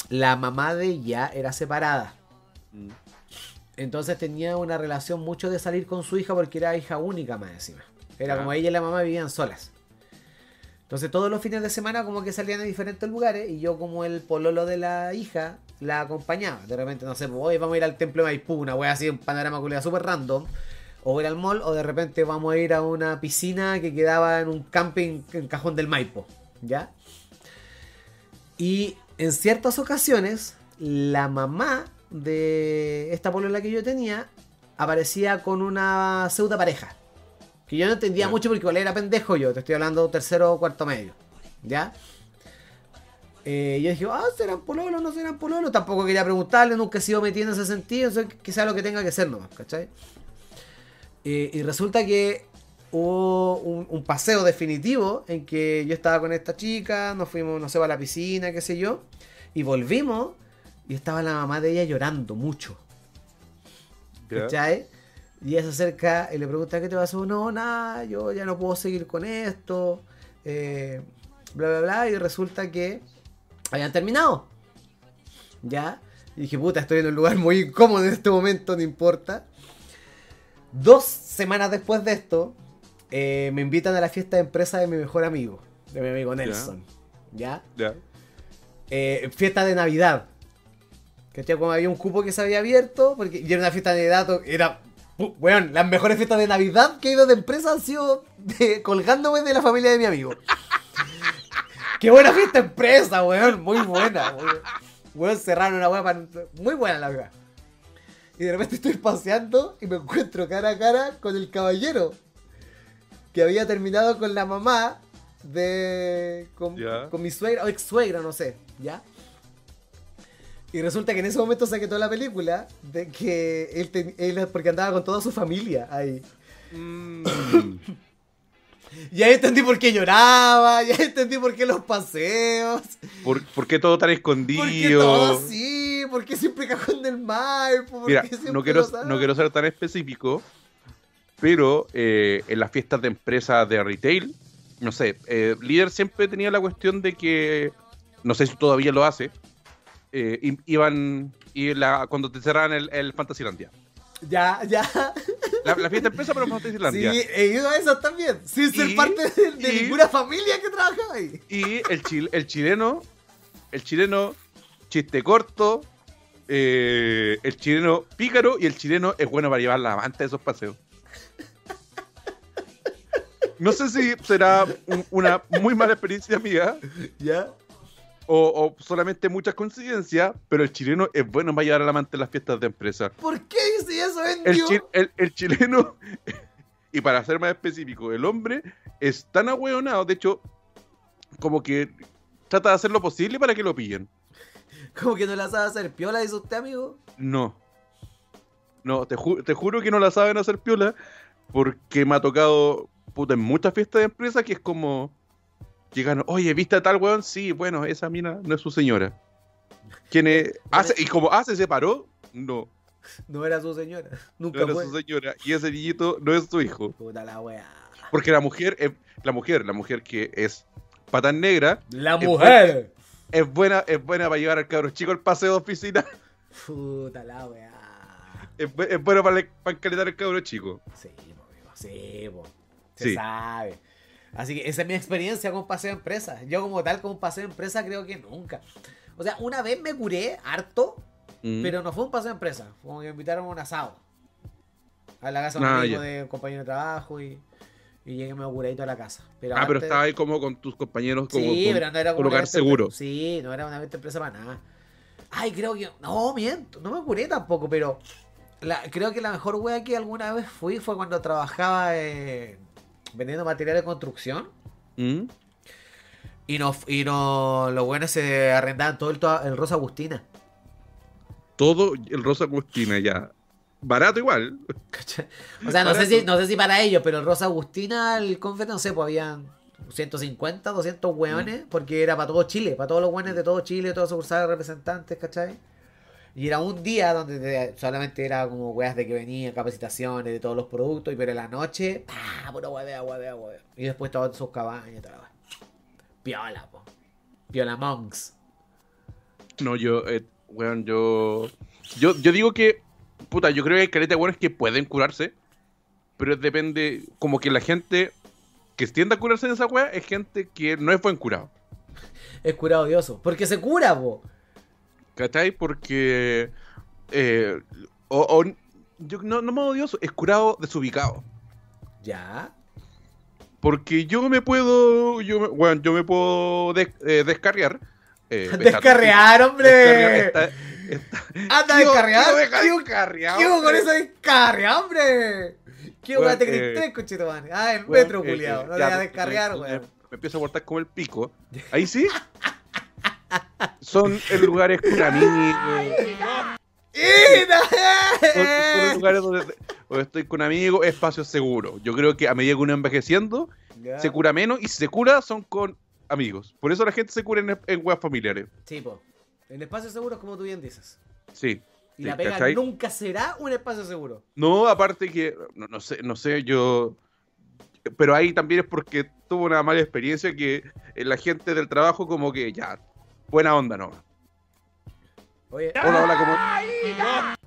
Speaker 1: la mamá de ella era separada. Entonces tenía una relación mucho de salir con su hija porque era hija única más encima. Era como ella y la mamá vivían solas. Entonces todos los fines de semana como que salían a diferentes lugares y yo como el pololo de la hija la acompañaba. De repente, no sé, pues, hoy vamos a ir al templo de Maipú, una wea así, un panorama culiado súper random. O ir al mall, o de repente vamos a ir a una piscina que quedaba en un camping en Cajón del Maipo. ¿Ya? Y en ciertas ocasiones, la mamá de esta polola que yo tenía aparecía con una pseudo pareja. Que yo no entendía mucho porque igual era pendejo yo, te estoy hablando tercero o cuarto medio. ¿Ya? Eh, yo dije, ah, ¿serán pololo no serán pololo? Tampoco quería preguntarle, nunca he sido metido en ese sentido, eso que sea lo que tenga que ser nomás, ¿cachai? Eh, y resulta que hubo un, un paseo definitivo en que yo estaba con esta chica, nos fuimos, no sé, a la piscina, qué sé yo, y volvimos y estaba la mamá de ella llorando mucho. ¿Cachai? Y ella se acerca y le pregunta, ¿qué te pasó? No, nada, yo ya no puedo seguir con esto. eh, bla, bla, bla. Y resulta que habían terminado. ¿Ya? Y dije, puta, estoy en un lugar muy incómodo en este momento, no importa. Dos semanas después de esto, eh, me invitan a la fiesta de empresa de mi mejor amigo, de mi amigo Nelson. ¿Ya?
Speaker 2: Ya.
Speaker 1: eh, fiesta de Navidad. ¿Cachai? Como había un cupo que se había abierto, porque y era una fiesta de Navidad, era. Weón, las mejores fiestas de Navidad que he ido de empresa han sido de- colgándome de la familia de mi amigo. Qué buena fiesta de empresa, weón, muy buena. Weón, Weón, cerraron una weá para- muy buena la verdad. Y de repente estoy paseando y me encuentro cara a cara con el caballero que había terminado con la mamá de. con, con mi suegra o ex suegra, no sé, ¿ya? Y resulta que en ese momento saqué toda la película de que él, ten- él porque andaba con toda su familia ahí.
Speaker 2: Mm.
Speaker 1: Y ahí entendí por qué lloraba, ya entendí por qué los paseos.
Speaker 2: ¿Por, por qué todo tan escondido?
Speaker 1: todo así, porque siempre cajón del mar. porque
Speaker 2: Mira,
Speaker 1: siempre
Speaker 2: no quiero, no quiero ser tan específico, pero eh, en las fiestas de empresas de retail, no sé, eh, líder siempre tenía la cuestión de que, no sé si todavía lo hace, eh, iban y la, cuando te cerraban el, el Fantasylandia.
Speaker 1: Ya, ya.
Speaker 2: La, la fiesta de empresa, pero
Speaker 1: Sí,
Speaker 2: Fantasylandia.
Speaker 1: he ido a esas también. Sin ser
Speaker 2: Y-
Speaker 1: parte de, de
Speaker 2: y-
Speaker 1: ninguna familia que trabajaba ahí.
Speaker 2: Y el, chil- el chileno, el chileno, chiste corto, eh, el chileno pícaro y el chileno es bueno para llevar la amante de esos paseos. No sé si será un- una muy mala experiencia mía
Speaker 1: Ya.
Speaker 2: o, o solamente muchas coincidencias, pero el chileno es bueno para llevar a la amante en las fiestas de empresa.
Speaker 1: ¿Por qué dice eso,
Speaker 2: El, chi- el- el chileno, y para ser más específico, el hombre es tan ahueonado, de hecho, como que trata de hacer lo posible para que lo pillen.
Speaker 1: ¿Cómo que no la sabe hacer piola, dice usted, amigo?
Speaker 2: No. No, te, ju- te juro que no la saben hacer piola porque me ha tocado puta, en muchas fiestas de empresa que es como llegan, oye, ¿viste a tal weón? Sí, bueno, esa mina no es su señora. ¿Quién es? Hace- y como, ah, se separó, no.
Speaker 1: No era su señora. Nunca
Speaker 2: No era
Speaker 1: fue.
Speaker 2: su señora. Y ese niñito no es su hijo.
Speaker 1: Puta la wea.
Speaker 2: Porque la mujer, es- la mujer, la mujer que es pata negra,
Speaker 1: La
Speaker 2: Es
Speaker 1: mujer.
Speaker 2: es buena, es buena para llevar al cabro chico al paseo de oficina.
Speaker 1: Puta la wea.
Speaker 2: Es, es bueno para, para encaletar al cabro chico.
Speaker 1: Sí, po. Sí, po. Se
Speaker 2: Sí.
Speaker 1: sabe. Así que esa es mi experiencia con paseo de empresa. Yo como tal, con paseo de empresa, creo que nunca. O sea, una vez me curé harto,
Speaker 2: Mm.
Speaker 1: pero no fue un paseo de empresa. Como que me invitaron a un asado. A la casa de un
Speaker 2: Ah,
Speaker 1: amigo
Speaker 2: ya.
Speaker 1: de un compañero de trabajo y, y llegué me curé toda la casa. Pero
Speaker 2: ah, pero estaba ahí como con tus compañeros, como
Speaker 1: sí,
Speaker 2: con
Speaker 1: pero no era
Speaker 2: un
Speaker 1: como
Speaker 2: lugar seguro.
Speaker 1: Sí, no era una empresa para nada. Ay, creo que. No, miento, no me curé tampoco, pero. la- creo que la mejor wea que alguna vez fui fue cuando trabajaba eh, vendiendo material de construcción.
Speaker 2: Mm.
Speaker 1: Y, nos, y no, los buenos se arrendaban todo el, el Rosa Agustina.
Speaker 2: Todo el Rosa Agustina ya. Barato igual.
Speaker 1: ¿cachai? O sea, no sé, si, no sé si para ellos, pero el Rosa Agustina, el Confer, no sé, pues habían 150, 200 hueones, porque era para todo Chile, para todos los hueones de todo Chile, todos sucursales representantes, ¿cachai? Y era un día donde te- solamente era como weas de que venían, capacitaciones de todos los productos, y pero en la noche, ¡pah! Puro huevea, huevea, huevea. Y después todas sus cabañas y tal. Piola, po. Piola Monks.
Speaker 2: No, yo, eh, weón, yo, yo. Yo digo que. Puta, yo creo que hay caleta de buenos que pueden curarse. Pero depende. Como que la gente que tiende a curarse en esa wea es gente que no es buen curado.
Speaker 1: Es curado odioso. Porque se cura, po.
Speaker 2: ¿Cachai? Porque. eh, o, o- yo, no, no me odioso, es curado desubicado.
Speaker 1: Ya.
Speaker 2: Porque yo me puedo. Yo me, bueno, yo me puedo des- eh, descarriar. eh,
Speaker 1: Descarrear, hombre.
Speaker 2: descarrear esta- esta-
Speaker 1: Anda
Speaker 2: Tío,
Speaker 1: descarrear.
Speaker 2: tío, deja
Speaker 1: Tío,
Speaker 2: descarrear,
Speaker 1: ¿Qué hubo con
Speaker 2: hombre.
Speaker 1: eso de descarga, hombre? ¿Qué
Speaker 2: Weón,
Speaker 1: con
Speaker 2: eh,
Speaker 1: tres cochito, man? Ah, el
Speaker 2: Weón,
Speaker 1: metro,
Speaker 2: eh, eh,
Speaker 1: No te voy a
Speaker 2: me-
Speaker 1: descargar,
Speaker 2: me,
Speaker 1: weón.
Speaker 2: me empiezo a portar como el pico. Ahí sí. Son en lugares con amigos. Son, son en lugares donde, donde estoy con amigos, espacios seguros. Yo creo que a medida que uno envejeciendo, se cura menos y si se cura son con amigos. Por eso la gente se cura en, en weas familiares.
Speaker 1: Sí, po. El espacio seguro es como tú bien dices.
Speaker 2: Sí.
Speaker 1: Y
Speaker 2: Sí,
Speaker 1: la pega
Speaker 2: ¿cachai?
Speaker 1: nunca será un espacio seguro.
Speaker 2: No, aparte que, no, no sé, no sé, yo... Pero ahí también es porque tuvo una mala experiencia que eh, la gente del trabajo como que ya, buena onda no.
Speaker 1: Oye,
Speaker 2: Hola, hola, ¿cómo?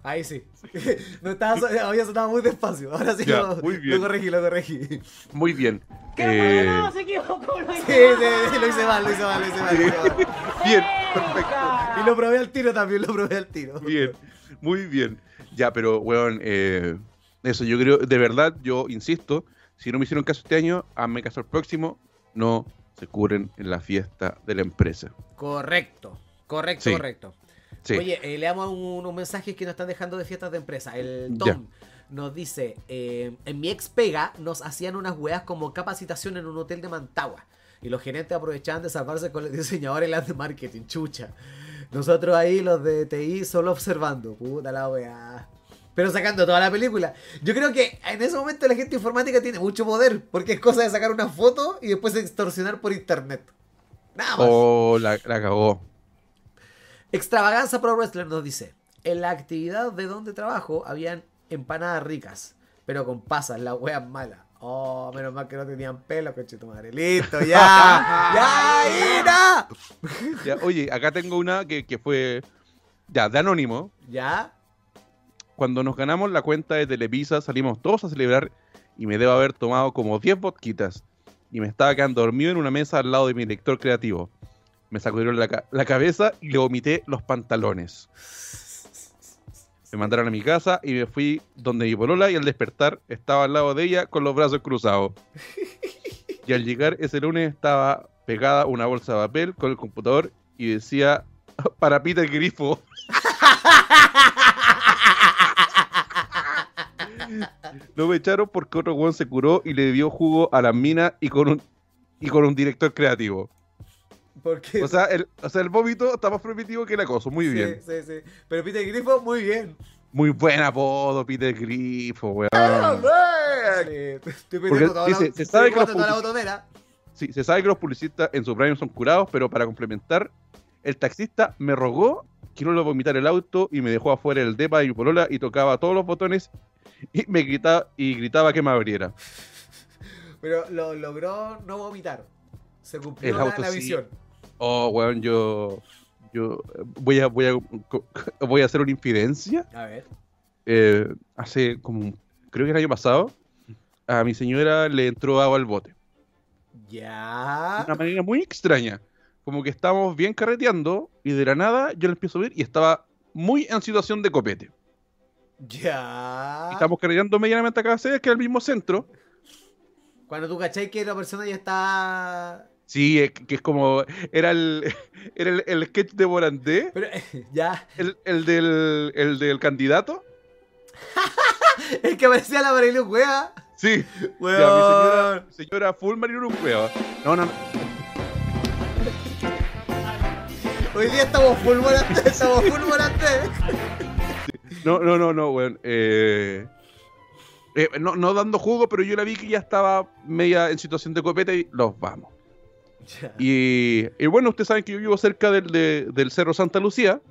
Speaker 1: ahí sí. No estaba, había sonado muy despacio. Ahora sí
Speaker 2: Ya,
Speaker 1: lo,
Speaker 2: muy bien.
Speaker 1: lo corregí, lo corregí.
Speaker 2: Muy bien. Eh,
Speaker 4: se equivocó, lo
Speaker 1: Sí, sí, sí, lo hice mal, lo hice mal, lo hice mal. lo hice mal.
Speaker 2: bien, perfecto.
Speaker 1: Y lo probé al tiro también, lo probé al tiro.
Speaker 2: Bien, muy bien. Ya, pero, weón, eh, eso yo creo, de verdad, yo insisto, si no me hicieron caso este año, hazme caso el próximo, no se curen en la fiesta de la empresa.
Speaker 1: Correcto, correcto,
Speaker 2: Sí.
Speaker 1: correcto.
Speaker 2: Sí.
Speaker 1: Oye, eh, leamos un- unos mensajes que nos están dejando de fiestas de empresa. El Tom
Speaker 2: Ya.
Speaker 1: nos dice, eh, en mi ex pega nos hacían unas weas como capacitación en un hotel de Mantagua. Y los gerentes aprovechaban de salvarse con los diseñadores y las de marketing, chucha. Nosotros ahí, los de TI, solo observando. Puta la wea. Pero sacando toda la película. Yo creo que en ese momento la gente informática tiene mucho poder. Porque es cosa de sacar una foto y después extorsionar por internet. Nada más.
Speaker 2: Oh, la, la cagó.
Speaker 1: Extravaganza Pro Wrestler nos dice: En la actividad de donde trabajo habían empanadas ricas, pero con pasas, la wea mala. Oh, menos mal que no tenían pelo, coche tu madre. Listo, ya. ya, Ina.
Speaker 2: Ya, oye, acá tengo una que, que fue, ya, de anónimo.
Speaker 1: Ya.
Speaker 2: Cuando nos ganamos la cuenta de Televisa, salimos todos a celebrar y me debo haber tomado como 10 vodquitas. Y me estaba quedando dormido en una mesa al lado de mi lector creativo. Me sacudieron la, la cabeza y le vomité los pantalones. Me mandaron a mi casa y me fui donde mi polola y al despertar estaba al lado de ella con los brazos cruzados. Y al llegar ese lunes estaba pegada una bolsa de papel con el computador y decía para Peter Grifo. No me echaron porque otro weón se curó y le dio jugo a la mina y con un, y con un director creativo.
Speaker 1: Porque.
Speaker 2: O sea, el, o sea, el vómito está más primitivo que el acoso. Muy
Speaker 1: sí,
Speaker 2: bien.
Speaker 1: sí, sí. Pero Peter Grifo, muy bien.
Speaker 2: Muy buen apodo, Peter Grifo, weón.
Speaker 1: Sí,
Speaker 2: Porque
Speaker 1: la,
Speaker 2: dice, se sabe que los
Speaker 1: ocupando toda la
Speaker 2: publici-
Speaker 1: botonera.
Speaker 2: Sí, se sabe que los publicistas en su prime son curados, pero para complementar, el taxista me rogó quiero lo vomitar el auto y me dejó afuera el depa de mi polola y tocaba todos los botones y me gritaba, y gritaba que me abriera.
Speaker 1: Pero lo logró no vomitar. Se cumplió la,
Speaker 2: auto
Speaker 1: la
Speaker 2: sí.
Speaker 1: visión.
Speaker 2: Oh, weón, yo. Yo voy a, voy a, voy a hacer una infidencia.
Speaker 1: A ver.
Speaker 2: Eh, hace como, creo que el año pasado, a mi señora le entró agua al bote.
Speaker 1: Ya.
Speaker 2: De una manera muy extraña. Como que estábamos bien carreteando y de la nada yo la empiezo a ver y estaba muy en situación de copete.
Speaker 1: Ya.
Speaker 2: Y estamos carreteando medianamente acá, que es el mismo centro.
Speaker 1: Cuando tú cachai que la persona ya está.
Speaker 2: Sí, es que es como. Era el, era el, el sketch de Morandé,
Speaker 1: Pero ya.
Speaker 2: el, el del, el del candidato.
Speaker 1: El que parecía la Marilyn Cueva.
Speaker 2: Sí,
Speaker 1: Weón.
Speaker 2: ya, mi señora, señora full Marino Cueva. No, no, no.
Speaker 1: Hoy día estamos full volante. Estamos full volante.
Speaker 2: No, no, no, no, weón. Eh, eh, no, no dando jugo, pero yo la vi que ya estaba media en situación de copete y los vamos. Y, y bueno, ustedes saben que yo vivo cerca del, de- del Cerro Santa Lucía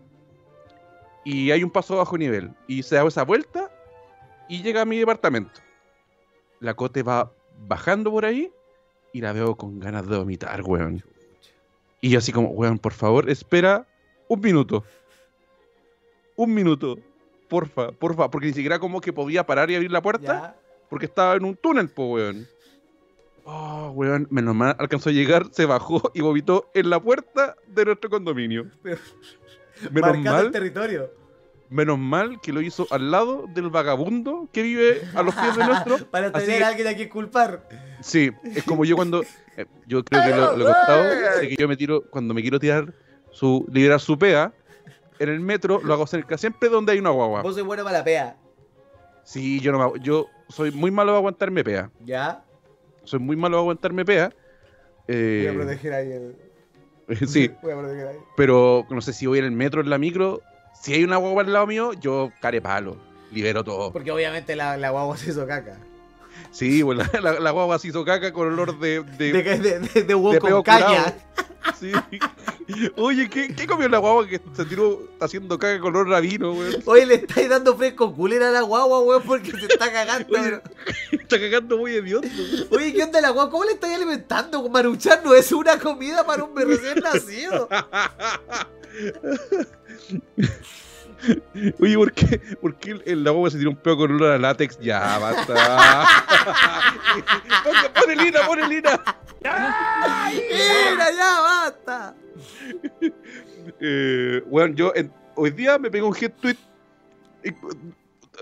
Speaker 2: y hay un paso bajo nivel. Y se da esa vuelta y llega a mi departamento. La cote va bajando por ahí y la veo con ganas de vomitar, weón. Y yo así como, weón, por favor, espera un minuto. Un minuto. Porfa, porfa. Porque ni siquiera como que podía parar y abrir la puerta
Speaker 1: Ya.
Speaker 2: porque estaba en un túnel, po, weón. Oh, weón, menos mal alcanzó a llegar, se bajó y vomitó en la puerta de nuestro condominio.
Speaker 1: Pero-
Speaker 2: Menos
Speaker 1: Marcando el
Speaker 2: mal,
Speaker 1: territorio.
Speaker 2: menos mal que lo hizo al lado del vagabundo que vive a los pies de nuestro.
Speaker 1: Para tener
Speaker 2: que-
Speaker 1: a alguien a quien culpar.
Speaker 2: Sí, es como yo cuando. eh, yo creo que lo, lo he contado. Que yo me tiro. Cuando me quiero tirar su. liberar su pea. En el metro lo hago cerca siempre donde hay una guagua.
Speaker 1: Vos sois bueno para la pea.
Speaker 2: Sí, yo no me Yo soy muy malo a aguantarme pea.
Speaker 1: Ya.
Speaker 2: Soy muy malo a aguantarme pea.
Speaker 1: Voy
Speaker 2: Eh,
Speaker 1: a proteger ahí el.
Speaker 2: sí,
Speaker 1: Voy a proteger ahí.
Speaker 2: pero no sé si voy en el metro, en la micro. Si hay una guagua al lado mío, yo care palo. Libero todo.
Speaker 1: Porque obviamente la, la guagua se hizo caca.
Speaker 2: Sí, pues la, la- guagua se hizo caca con olor de. de-
Speaker 1: De, de, de, de huevo con caña.
Speaker 2: Sí. Oye, ¿qué, ¿qué comió la guagua que se tiró haciendo caca con olor a vino, weón?
Speaker 1: Oye, le estáis dando fresco culera a la guagua, weón, porque se está cagando.
Speaker 2: Oye, Está cagando muy hediondo.
Speaker 1: Oye, ¿qué onda la guagua? ¿Cómo le estáis alimentando? Maruchan no es una comida para un recién nacido.
Speaker 2: Oye, ¿por qué, ¿por qué el, la se tiró un peo con olor a látex? Ya, basta. Pone lina, pone lina.
Speaker 1: Mira, ya, basta.
Speaker 2: Eh, bueno, yo en- hoy día me pegó un hit tweet eh,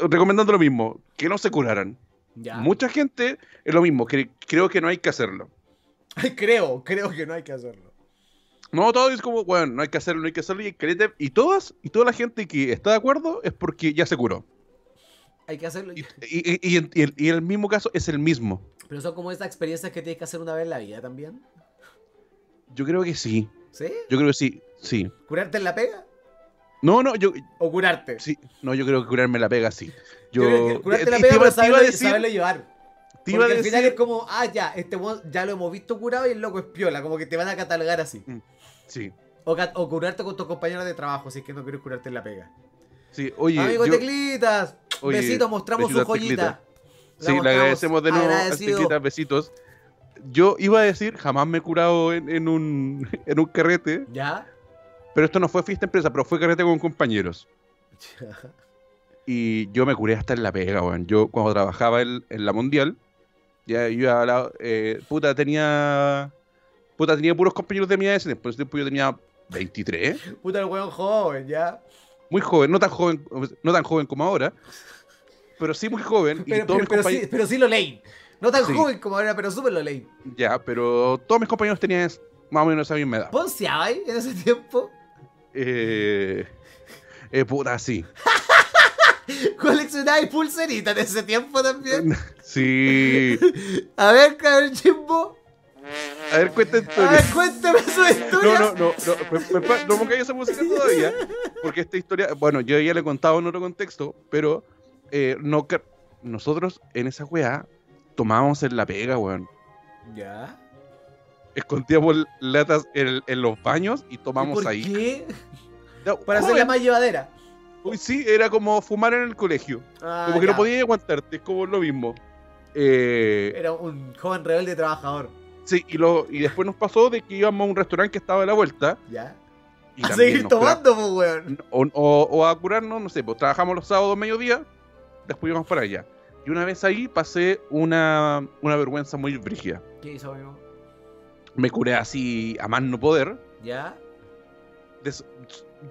Speaker 2: recomendando lo mismo, que no se curaran.
Speaker 1: Ya.
Speaker 2: Mucha gente es lo mismo, que creo que no hay que hacerlo.
Speaker 1: Creo, creo que no hay que hacerlo.
Speaker 2: No, todo es como, bueno, no hay que hacerlo, no hay que hacerlo, y, y todas, y toda la gente que está de acuerdo es porque ya se curó.
Speaker 1: Hay que hacerlo.
Speaker 2: Y, y- el, mismo caso es el mismo.
Speaker 1: Pero son como esas experiencias que tienes que hacer una vez en la vida también.
Speaker 2: Yo creo que sí,
Speaker 1: ¿Sí?
Speaker 2: yo creo que sí, sí.
Speaker 1: ¿Curarte en la pega?
Speaker 2: No, no, yo,
Speaker 1: ¿O curarte?
Speaker 2: sí, no, yo creo que curarme la pega, sí.
Speaker 1: Yo curarte
Speaker 2: te-
Speaker 1: la
Speaker 2: te
Speaker 1: pega,
Speaker 2: iba
Speaker 1: saberlo,
Speaker 2: decir-
Speaker 1: saberlo llevar.
Speaker 2: te
Speaker 1: Porque al final es como, ah, ya, este ya lo hemos visto curado y el loco es piola, como que te van a catalogar así.
Speaker 2: Sí,
Speaker 1: O, curarte con tus compañeros de trabajo, si es que no quieres curarte en la pega.
Speaker 2: sí, oye,
Speaker 1: Amigos
Speaker 2: yo-
Speaker 1: Teclitas,
Speaker 2: Oye,
Speaker 1: besitos, mostramos su joyita.
Speaker 2: Sí, le agradecemos de nuevo
Speaker 1: agradecido.
Speaker 2: Teclitas, besitos. Yo iba a decir, jamás me he curado en, en un, en un carrete,
Speaker 1: ¿Ya?
Speaker 2: pero esto no fue fiesta empresa, pero fue carrete con compañeros. Y yo me curé hasta en la pega, weón. Yo cuando trabajaba en, en la Mundial, ya yo iba a la- eh, puta, tenía... Puta, tenía puros compañeros de mi edad, tiempo. Ese tiempo yo tenía 23,
Speaker 1: Puta el weón joven, ¿ya?
Speaker 2: muy joven, no tan joven, no tan joven como ahora, pero sí muy joven. y
Speaker 1: Pero,
Speaker 2: todos
Speaker 1: pero,
Speaker 2: mis
Speaker 1: pero
Speaker 2: compañeros...
Speaker 1: sí, pero sí lo leí. No tan
Speaker 2: Sí.
Speaker 1: joven como ahora, pero súper lo leí.
Speaker 2: Ya, pero todos mis compañeros tenían más o menos esa misma edad.
Speaker 1: ¿Ponceaba ahí en ese tiempo?
Speaker 2: Eh, eh, puta, sí.
Speaker 1: Coleccionaba pulseritas en ese tiempo también.
Speaker 2: Sí.
Speaker 1: A ver, cabrón chimbo.
Speaker 2: A ver, cuenta
Speaker 1: A
Speaker 2: historia.
Speaker 1: ver, cuéntame su
Speaker 2: No,
Speaker 1: historia.
Speaker 2: no, no, no, me- me- no pongáis esa música todavía, porque esta historia, bueno, yo ya le he contado en otro contexto, pero eh, no nosotros en esa weá tomábamos en la pega, weón.
Speaker 1: ¿Ya?
Speaker 2: Escondíamos latas en, en los baños y
Speaker 1: ¿Y
Speaker 2: tomamos
Speaker 1: por
Speaker 2: ahí.
Speaker 1: qué?
Speaker 2: Ya,
Speaker 1: Para hacerla más llevadera.
Speaker 2: uy, sí, era como fumar en el colegio.
Speaker 1: Ah,
Speaker 2: como que
Speaker 1: ya.
Speaker 2: no podías aguantarte, es como lo mismo. Eh,
Speaker 1: Era un joven rebelde trabajador.
Speaker 2: Sí, y, lo, y después nos pasó de que íbamos a un restaurante que estaba a la vuelta.
Speaker 1: ¿Ya?
Speaker 2: Y
Speaker 1: a seguir tomando, pues, weón.
Speaker 2: o, o- o a curarnos, no sé, pues trabajamos los sábados mediodía, después íbamos para allá. Y una vez ahí pasé una, una vergüenza muy brígida.
Speaker 1: ¿Qué hizo, amigo?
Speaker 2: Me curé así a más no poder.
Speaker 1: ¿Ya?
Speaker 2: Des-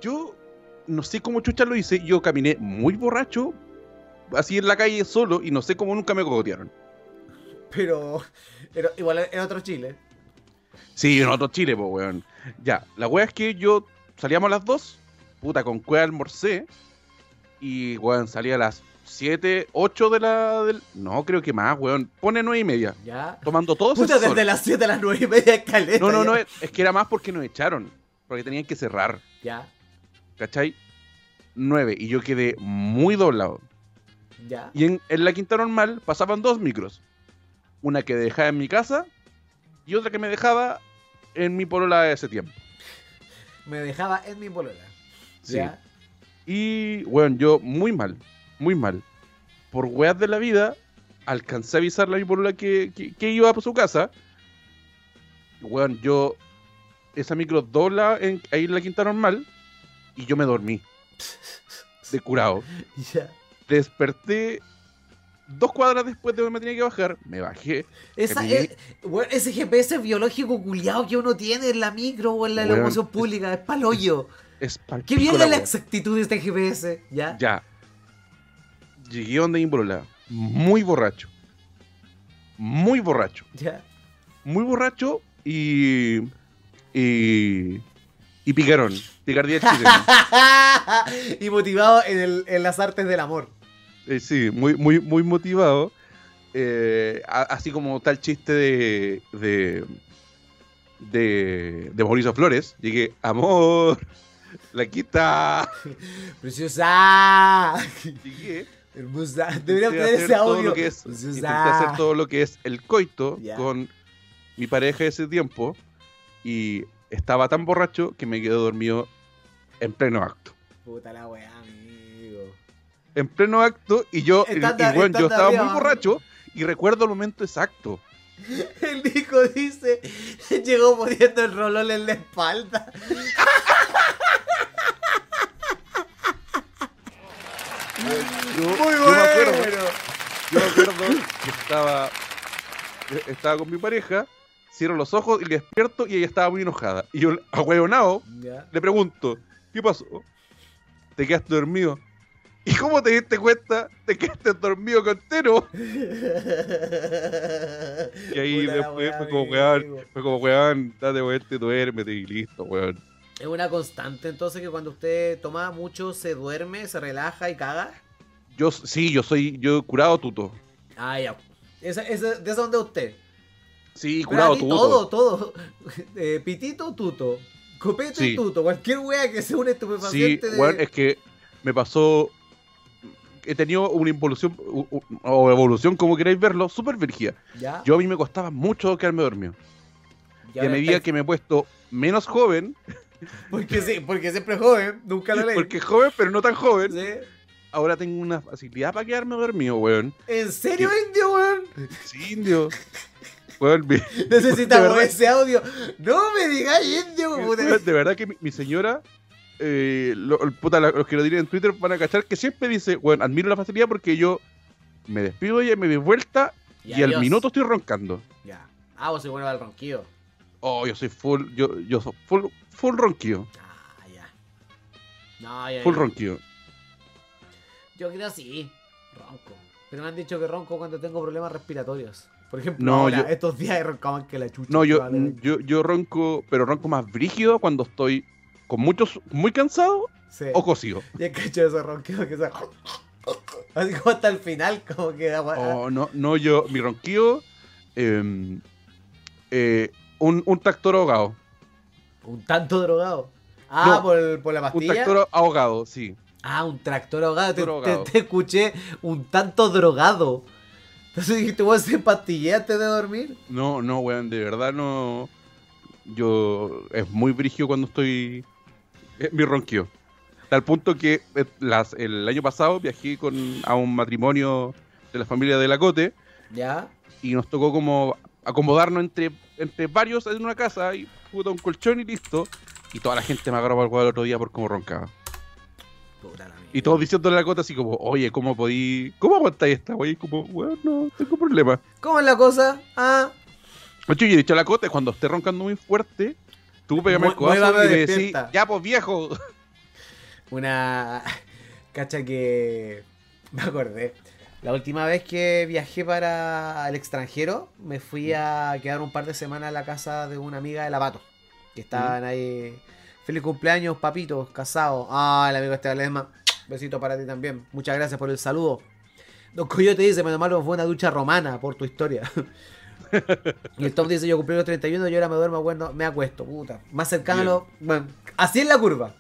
Speaker 2: yo no sé cómo chucha lo hice, yo caminé muy borracho, así en la calle solo, y no sé cómo nunca me cogotearon.
Speaker 1: Pero, igual en otro Chile.
Speaker 2: Sí, en otro Chile, pues, weón. Ya, la wea es que yo salíamos a las 2, puta, con cueva almorcé, y, weón, salía a las 7, 8 de la... Del... No, creo que más, weón. Pone 9 y media,
Speaker 1: ¿Ya?
Speaker 2: tomando todo ese
Speaker 1: Puta,
Speaker 2: sol.
Speaker 1: desde las 7 a las 9 y media caleta.
Speaker 2: No, no,
Speaker 1: ya.
Speaker 2: no, es, es que era más porque nos echaron, porque tenían que cerrar,
Speaker 1: Ya,
Speaker 2: ¿cachai? 9, y yo quedé muy doblado.
Speaker 1: ya.
Speaker 2: Y en, en la quinta normal pasaban dos micros. Una que dejaba en mi casa y otra que me dejaba en mi polola de ese tiempo.
Speaker 1: Me dejaba en mi polola.
Speaker 2: Sí.
Speaker 1: ¿Ya?
Speaker 2: Y, bueno, yo muy mal, muy mal. Por weas de la vida, alcancé a avisarle a mi polola que, que, que iba a su casa. Weón, yo... Esa micro dobla en, ahí en la quinta normal y yo me dormí. De curado.
Speaker 1: Ya.
Speaker 2: Desperté dos cuadras después de que me tenía que bajar. Me bajé.
Speaker 1: Esa, eh, ese GPS biológico culiado que uno tiene en la micro o en la locomoción pública es paloyo.
Speaker 2: Es pa'l
Speaker 1: ¿Qué viene
Speaker 2: la
Speaker 1: la exactitud de este GPS? ¿Ya?
Speaker 2: Ya. Llegué donde mi polola, Muy borracho. Muy borracho.
Speaker 1: ¿Ya?
Speaker 2: Muy borracho y. Y. Y picarón. Picardía chilena.
Speaker 1: y motivado en, el- en las artes del amor.
Speaker 2: Eh, sí, muy, muy, muy motivado. Eh, a- así como tal chiste de. de. de, de Mauricio Flores. Llegué, amor, la quita.
Speaker 1: Preciosa.
Speaker 2: Llegué.
Speaker 1: Hermosa.
Speaker 2: Intenté
Speaker 1: tener
Speaker 2: hacer
Speaker 1: ese audio.
Speaker 2: que es- intenté hacer todo lo que es el coito con mi pareja de ese tiempo y estaba tan borracho que me quedé dormido en pleno acto.
Speaker 1: Puta la weá, amigo.
Speaker 2: En pleno acto y yo, y, bueno, yo estaba
Speaker 1: arriba,
Speaker 2: muy borracho y recuerdo el momento exacto.
Speaker 1: El Nico dice, llegó poniendo el rolón en la espalda.
Speaker 2: Yo,
Speaker 1: Muy
Speaker 2: yo
Speaker 1: bueno.
Speaker 2: me acuerdo, yo me acuerdo que estaba, estaba con mi pareja, cierro los ojos y le despierto y ella estaba muy enojada. Y yo, ahueonado. Le pregunto, ¿qué pasó? ¿Te quedaste dormido? ¿Y cómo te diste cuenta? ¿Te quedaste dormido con Tero? Y ahí
Speaker 1: Puta
Speaker 2: después fue como, weón, fue como, weón, date vuelta y duérmete y listo, weón.
Speaker 1: Es una constante entonces que cuando usted toma mucho se duerme, se relaja y caga.
Speaker 2: Yo, sí, yo soy, yo curado tuto.
Speaker 1: Ah, ya. Esa, esa, de eso donde usted.
Speaker 2: Sí, curado tuto.
Speaker 1: todo, todo. Eh, pitito, tuto. Copete,
Speaker 2: Sí.
Speaker 1: tuto. Cualquier wea que sea un
Speaker 2: Sí,
Speaker 1: estupefaciente de...
Speaker 2: weón, es que me pasó. He tenido una involución o evolución, como queráis verlo, súper virgia.
Speaker 1: ¿Ya?
Speaker 2: Yo a mí me costaba mucho quedarme dormido.
Speaker 1: Y
Speaker 2: Y a medida
Speaker 1: estáis-
Speaker 2: que me he puesto menos joven,
Speaker 1: Porque sí, porque siempre joven, nunca lo leí.
Speaker 2: porque joven, pero no tan joven,
Speaker 1: ¿Sí?
Speaker 2: ahora tengo una facilidad para quedarme dormido, weón.
Speaker 1: ¿En serio, indio, weón?
Speaker 2: Sí, indio. Weón, mi-
Speaker 1: Necesitamos
Speaker 2: de verdad,
Speaker 1: ese audio. No me digáis indio,
Speaker 2: weón, de verdad que mi, mi señora, eh, lo- puta, los que lo dirán en Twitter van a cachar que siempre dice, weón, admiro la facilidad porque yo me despido de ella, me doy vuelta y, al minuto estoy roncando.
Speaker 1: Ya. Ah, vos soy bueno al ronquido.
Speaker 2: Oh, yo soy full, yo, yo soy full, full ronquío.
Speaker 1: Ah, ya. No, ya.
Speaker 2: Full
Speaker 1: ya.
Speaker 2: ronquío.
Speaker 1: Yo creo sí. Ronco. Pero me han dicho que ronco cuando tengo problemas respiratorios. Por ejemplo,
Speaker 2: No,
Speaker 1: ahora,
Speaker 2: yo-
Speaker 1: estos días he roncado más que la chucha.
Speaker 2: No, yo, yo, yo ronco, pero ronco más brígido cuando estoy con muchos, muy cansado
Speaker 1: Sí.
Speaker 2: o cocido.
Speaker 1: Y he cachado ese ronquido que se... Así como hasta el final, como que...
Speaker 2: Oh, no, no, yo, mi ronquío, em, eh, un, un tractor ahogado.
Speaker 1: Un tanto drogado. Ah,
Speaker 2: No,
Speaker 1: por, por la
Speaker 2: Un
Speaker 1: pastilla.
Speaker 2: tractor ahogado, sí.
Speaker 1: Ah, un tractor ahogado. Te,
Speaker 2: Tractor
Speaker 1: te-
Speaker 2: ahogado.
Speaker 1: te escuché un tanto drogado. Entonces dijiste, vos se pastillé antes de dormir.
Speaker 2: No, no, weón, de verdad no. Yo. Es muy brígido cuando estoy. Mi ronquío. Tal punto que eh, las- el año pasado viajé con, a un matrimonio de la familia de Lacote
Speaker 1: ¿Ya?
Speaker 2: y nos tocó como acomodarnos entre, entre varios en una casa y puta un colchón y listo. Y toda la gente me agarró para el huevo el otro día por cómo roncaba.
Speaker 1: Puta la.
Speaker 2: Y todos diciéndole a la cota así como, oye, ¿cómo podí? ¿Cómo aguantáis esta wey? Como, bueno, no tengo problema.
Speaker 1: ¿Cómo es la cosa? Ah,
Speaker 2: hecho, yo he dicho a la cota, cuando esté roncando muy fuerte, tú pégame el codazo y me decís,
Speaker 1: despierta.
Speaker 2: ya pues viejo.
Speaker 1: una. Cacha que. Me acordé. La última vez que viajé para el extranjero, me fui a quedar un par de semanas a la casa de una amiga de Lavato. Que estaban ahí. Feliz cumpleaños, papitos, casados. Ah, el amigo Esteban Ledesma. Besito para ti también. Muchas gracias por el saludo. Don Coyote dice, menos mal fue una ducha romana por tu historia. Y el Tom dice, yo cumplí los 31 y ahora me duermo, bueno, me acuesto, puta. Más cercano a. Bueno, así es la curva.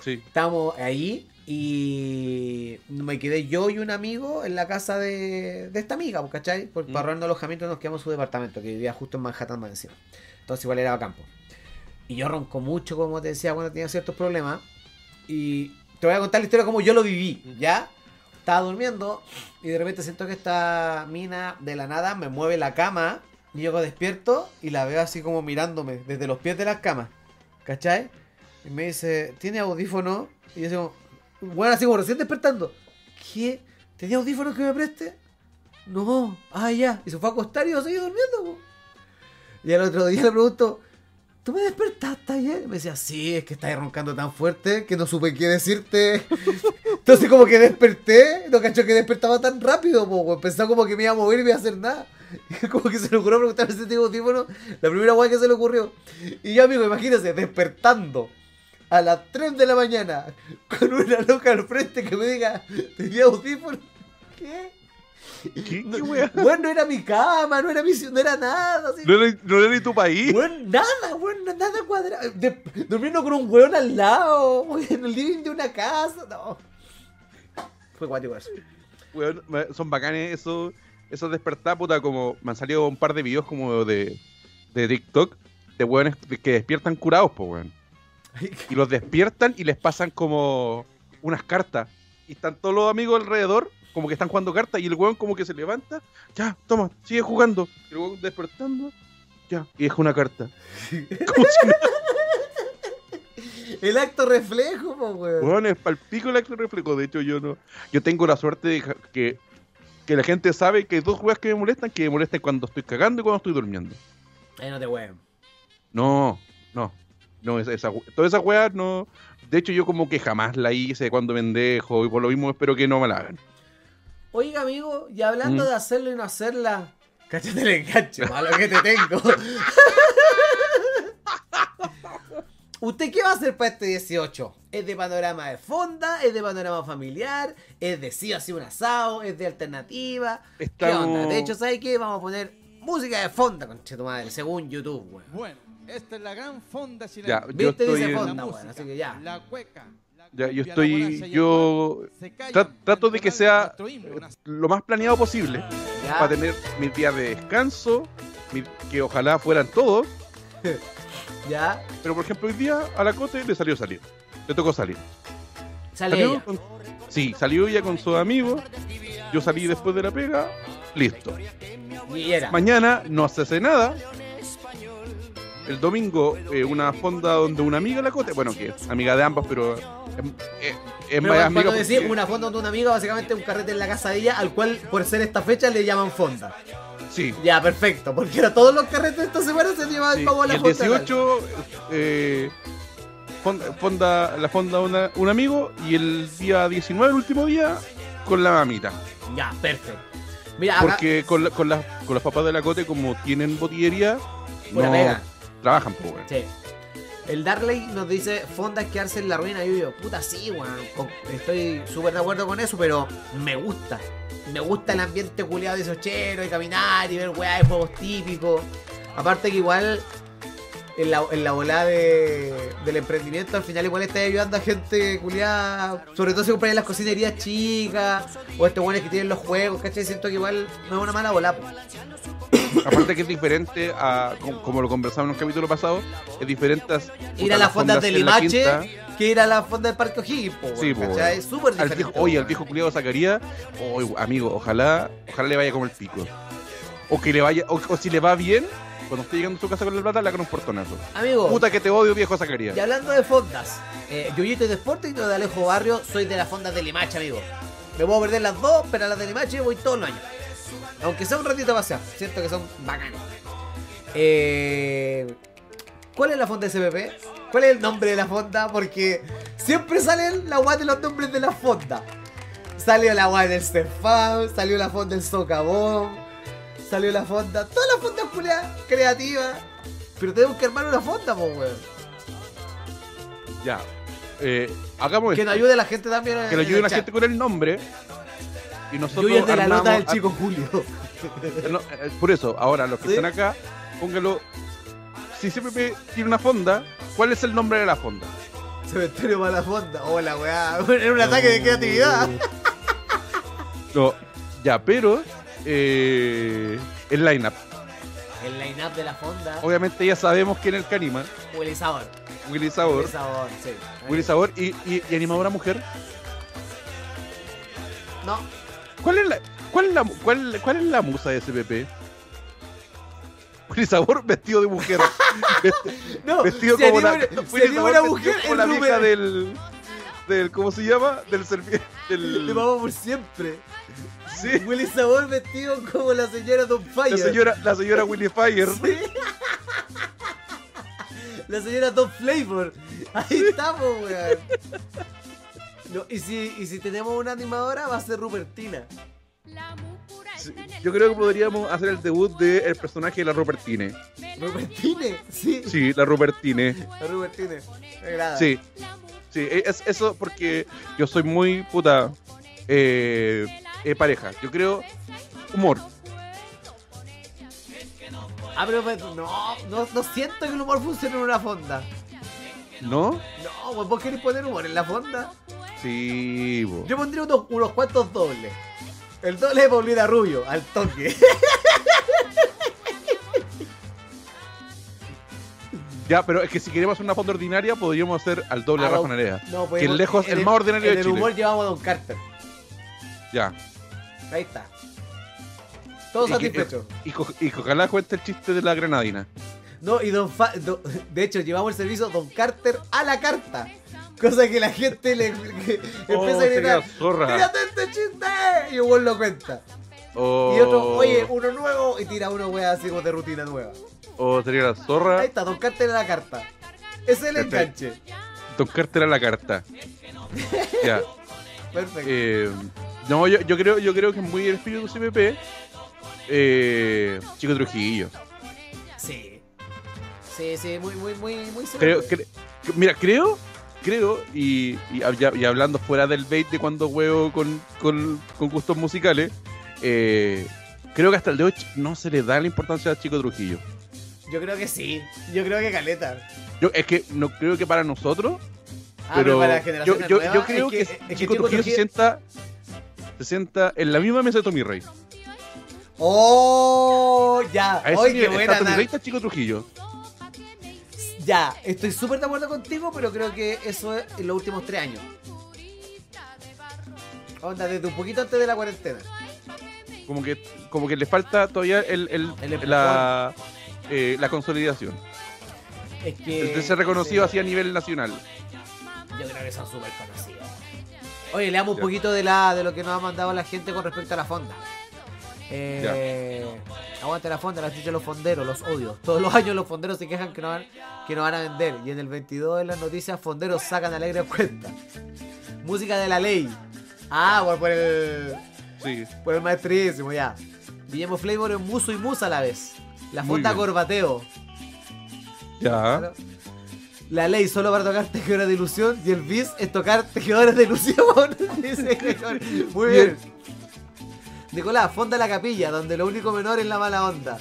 Speaker 2: Sí.
Speaker 1: Estábamos ahí y me quedé yo y un amigo en la casa de, de esta amiga, pues, ¿cachai? Por,
Speaker 2: Mm.
Speaker 1: Para ahorrarnos alojamiento nos quedamos en su departamento, que vivía justo en Manhattan más encima. Entonces igual era campo. Y yo ronco mucho, como te decía, cuando tenía ciertos problemas. Y te voy a contar la historia como yo lo viví, ¿ya? Estaba durmiendo y de repente siento que esta mina de la nada me mueve la cama y yo despierto y la veo así como mirándome desde los pies de las camas, ¿cachai? Y me dice, ¿tiene audífono? Y yo digo, bueno, así como recién despertando. ¿Qué? ¿Tenía audífonos que me preste? No, ah, ya. Y se fue a acostar y yo seguí durmiendo. Y al otro día le pregunto, ¿tú me despertaste ayer? Me decía, sí, es que estás roncando tan fuerte que no supe qué decirte. Entonces como que desperté, no cacho que despertaba tan rápido, po, pensaba como que me iba a mover y me iba a hacer nada. Como que se le ocurrió preguntarme si tengo audífono, la primera weá que se le ocurrió. Y yo, amigo, imagínense, despertando a las 3 de la mañana con una loca al frente que me diga, ¿tenía audífono? ¿Qué?
Speaker 2: ¿Qué,
Speaker 1: No,
Speaker 2: qué
Speaker 1: era mi cama, no era mi no era nada. así.
Speaker 2: No era, no era ni tu país.
Speaker 1: Weón, nada, weón, nada cuadrado. De- durmiendo con un weón al lado, weón, en el living de una casa. No. Fue cuático eso.
Speaker 2: Weón, son bacanes esos, esos despertar, puta, como me han salido un par de videos como de, de TikTok de weones que despiertan curados, pues weón. Y los despiertan y les pasan como unas cartas. Y están todos los amigos alrededor, como que están jugando cartas, y el weón como que se levanta, ya, toma, sigue jugando. Y el weón despertando, ya, y deja una carta. Como si no-
Speaker 1: El acto reflejo, po, weón.
Speaker 2: Weón, es palpico el acto reflejo. De hecho, yo no. Yo tengo la suerte de que, que la gente sabe que hay dos weas que me molestan, que me molestan cuando estoy cagando y cuando estoy durmiendo.
Speaker 1: Ahí no te weón.
Speaker 2: No, no. No, esa, esa, todas esas weas no. De hecho, yo como que jamás la hice cuando pendejo y por lo mismo espero que no me la hagan.
Speaker 1: Oiga, amigo, y hablando
Speaker 2: Mm.
Speaker 1: de hacerlo y no hacerla, cáchate el enganche, malo que te tengo. ¿Usted qué va a hacer para este 18? ¿Es de panorama de fonda? ¿Es de panorama familiar? ¿Es de sí o sí un asado? ¿Es de alternativa? ¿Qué onda? De hecho, ¿sabes qué? Vamos a poner música de fonda, conche tu madre, según YouTube, weón.
Speaker 4: Bueno, esta es la gran fonda chilena.
Speaker 2: Ya, yo
Speaker 1: Viste,
Speaker 2: estoy
Speaker 1: dice
Speaker 2: en-
Speaker 1: fonda, weón, así que ya.
Speaker 4: La cueca.
Speaker 2: Ya, yo estoy. Yo trato de que sea
Speaker 4: una-
Speaker 2: lo más planeado posible
Speaker 1: Ya.
Speaker 2: para tener mis días de descanso, mi- que ojalá fueran todos.
Speaker 1: ¿Ya?
Speaker 2: Pero por ejemplo, hoy día a la Cote le salió salir. Le tocó salir.
Speaker 1: Sale
Speaker 2: Salió
Speaker 1: ella.
Speaker 2: con- sí, salió ella con sus amigos. Yo salí después de la pega. Listo.
Speaker 1: Y era.
Speaker 2: Mañana no se hace nada. El domingo, eh, una fonda donde una amiga la Cote. Bueno, que es amiga de ambas, pero es, más
Speaker 1: decís
Speaker 2: porque-
Speaker 1: una fonda de una amiga, básicamente un carrete en la casa de ella, al cual por ser esta fecha le llaman fonda.
Speaker 2: Sí.
Speaker 1: Ya, perfecto, porque era todos los carretes de esta semana se llevaban
Speaker 2: sí.
Speaker 1: pavo a
Speaker 2: Y
Speaker 1: la
Speaker 2: el
Speaker 1: fonda.
Speaker 2: 18, eh, fonda, fonda- la fonda una, un amigo. Y el día 19, el último día, con la mamita.
Speaker 1: Ya, perfecto. Mira, acá,
Speaker 2: Porque con, la- con, las- con los papás de la Cote, como tienen botillería,
Speaker 1: Pura
Speaker 2: no
Speaker 1: pega.
Speaker 2: trabajan, weón.
Speaker 1: Sí. El Darley nos dice, fonda es quedarse en la ruina. Y yo digo, puta, sí, weón. Estoy súper de acuerdo con eso, pero me gusta. Me gusta el ambiente culiado de sochero, y caminar y ver weá de juegos típicos. Aparte que igual en la, en la volada de, del emprendimiento al final igual está ayudando a gente culiada. Sobre todo si compran las cocinerías chicas. O estos buenos que tienen los juegos, ¿cachai? Siento que igual no es una mala volada.
Speaker 2: Aparte que es diferente a, como, lo conversamos en un capítulo pasado, es diferente a
Speaker 1: Ir a las fondas de Limache que ir a la fonda del Parque O'Higgins,
Speaker 2: Sí, po.
Speaker 1: Es súper diferente.
Speaker 2: viejo, oye, al viejo culiado Zacarías, oye, amigo, ojalá, ojalá le vaya como el pico. O que le vaya, o, o si le va bien, cuando esté llegando a su casa con la plata, le hagan un portonazo.
Speaker 1: Amigo,
Speaker 2: Puta que te odio, viejo Zacarías.
Speaker 1: y hablando de fondas, eh, es de Sporting y yo de Alejo Barrio soy de las fondas de Limache, amigo. Me puedo perder las dos, pero a las de Limache voy todos los años. Aunque sea un ratito a pasear, siento que son bacanos. Eh, ¿Cuál es la fonda SPP? ¿Cuál es el nombre de la fonda? Porque siempre salen la guay de los nombres de la fonda. Salió la guay del Cefam, salió la fonda del Socavón, salió la fonda, todas las fondas culiadas creativas. Pero tenemos que armar una fonda, pues, weón.
Speaker 2: Ya. Eh, hagamos
Speaker 1: Que
Speaker 2: esto.
Speaker 1: nos ayude la gente también.
Speaker 2: que
Speaker 1: en
Speaker 2: ayude la
Speaker 1: chat.
Speaker 2: gente con el nombre. Y nosotros
Speaker 1: es de la nota del chico Julio.
Speaker 2: eh, por eso, ahora los que
Speaker 1: ¿Sí?
Speaker 2: están acá, póngalo. Si CPP tiene una fonda, ¿cuál es el nombre de la fonda?
Speaker 1: Cementerio para la fonda. Hola, weá. Era un ataque de creatividad.
Speaker 2: No, ya, pero eh, el lineup.
Speaker 1: El line-up de la fonda.
Speaker 2: Obviamente ya sabemos quién es el Canima,
Speaker 1: Willy Sabor.
Speaker 2: Willy Sabor.
Speaker 1: Willy Sabor, sí.
Speaker 2: Willy Sabor y, y- y animadora mujer.
Speaker 1: No,
Speaker 2: ¿Cuál es la, cuál es la, cuál, cuál es la musa de SPP? Willy Sabor vestido de mujer.
Speaker 1: No.
Speaker 2: vestido como la,
Speaker 1: una
Speaker 2: vestido
Speaker 1: mujer,
Speaker 2: como la vieja
Speaker 1: Rubén.
Speaker 2: del, del. ¿Cómo se llama? Del del
Speaker 1: Te vamos por siempre.
Speaker 2: sí,
Speaker 1: Willy Sabor vestido como la señora Don Fire.
Speaker 2: la señora, la señora Willy Fire.
Speaker 1: Sí. La señora Don Flavor. Ahí estamos, weón. No, y, si, y si tenemos una animadora, va a ser Rupertina.
Speaker 2: Sí, Yo creo que podríamos hacer el debut del personaje de la Rupertine.
Speaker 1: ¿Rupertine? Sí.
Speaker 2: Sí, la Rupertine.
Speaker 1: La Rupertine. Me agrada.
Speaker 2: Sí. Sí, e, es eso porque yo soy muy puta eh, eh, pareja. Yo creo humor.
Speaker 1: Ah, pero pues, no, no, no siento que el humor funcione en una fonda.
Speaker 2: ¿No?
Speaker 1: No, pues vos querés poner humor en la fonda.
Speaker 2: Sí, bo.
Speaker 1: Yo pondría unos, unos cuantos dobles. El doble de Paulina Rubio, al toque.
Speaker 2: Ya, pero es que si queremos hacer una fonda ordinaria, podríamos hacer al doble
Speaker 1: Ah, no,
Speaker 2: Rafa.
Speaker 1: No,
Speaker 2: Que el lejos, el más ordinario
Speaker 1: en
Speaker 2: de
Speaker 1: el
Speaker 2: Chile.
Speaker 1: humor llevamos a Don Carter.
Speaker 2: Ya.
Speaker 1: Ahí está. Todos
Speaker 2: Y que-
Speaker 1: satisfechos.
Speaker 2: Y, y que ojalá cuente el chiste de la granadina.
Speaker 1: No, y Don Fa- do- De hecho, llevamos el servicio Don Carter a la carta. Cosa que la gente le que
Speaker 2: Oh,
Speaker 1: empieza a gritar. ¡Tírate este chiste! Y un lo cuenta. Y otro, oye, uno nuevo. Y tira uno wea así como de rutina nueva.
Speaker 2: o sería la zorra.
Speaker 1: Ahí está, Don Carter la carta. Ese es el
Speaker 2: Perfecto.
Speaker 1: enganche.
Speaker 2: Don Carter la carta. ya.
Speaker 1: Perfecto.
Speaker 2: Eh, no, yo, yo creo, yo creo que es muy el espíritu CPP. Eh, Chico Trujillo.
Speaker 1: Sí. Sí, sí, muy, muy, muy, muy
Speaker 2: Creo, cre- mira, creo, creo, y, y, hab- y hablando fuera del bait de cuando juego con, con, con gustos musicales, eh, creo que hasta el de hoy no se le da la importancia a Chico Trujillo.
Speaker 1: Yo creo que sí. Yo creo que caleta.
Speaker 2: Yo, es que no creo que para nosotros,
Speaker 1: Ah,
Speaker 2: pero
Speaker 1: para la
Speaker 2: yo,
Speaker 1: generación
Speaker 2: yo,
Speaker 1: nueva,
Speaker 2: yo creo
Speaker 1: es
Speaker 2: que, Chico, Trujillo, se sienta se sienta en la misma mesa de Tommy Rey.
Speaker 1: ¡Oh! Ya.
Speaker 2: A ese
Speaker 1: ¡Ay, qué
Speaker 2: nivel
Speaker 1: buena!
Speaker 2: está Tommy. Rey está Chico Trujillo.
Speaker 1: Ya, estoy súper de acuerdo contigo, pero creo que eso es en los últimos tres años. Onda, desde un poquito antes de la cuarentena.
Speaker 2: Como que, como que le falta todavía el, el-
Speaker 1: El empujón.
Speaker 2: la, eh, la consolidación.
Speaker 1: Es que.
Speaker 2: El de ser reconocido
Speaker 1: sí,
Speaker 2: así a nivel nacional.
Speaker 1: Yo creo que son súper conocidos. Oye, leamos un
Speaker 2: Ya.
Speaker 1: poquito de la de lo que nos ha mandado la gente con respecto a la fonda. Eh, aguante la fonda, la chucha los fonderos, los odios. Todos los años los fonderos se quejan que no, van, que no van a vender. Y en el 22 de las noticias, fonderos sacan alegre cuenta. Música de la ley. Ah, bueno, por el.
Speaker 2: Sí.
Speaker 1: Por el maestrísimo, ya. Guillermo Flavor en Muso y Musa a la vez. La fonda. Corbateo.
Speaker 2: Ya.
Speaker 1: Claro. La ley solo para tocar tejedores de ilusión y el bis es tocar tejedores de ilusión. Dice. Muy bien.
Speaker 2: Bien.
Speaker 1: Nicolás, fonda la capilla, donde lo único menor es la mala onda.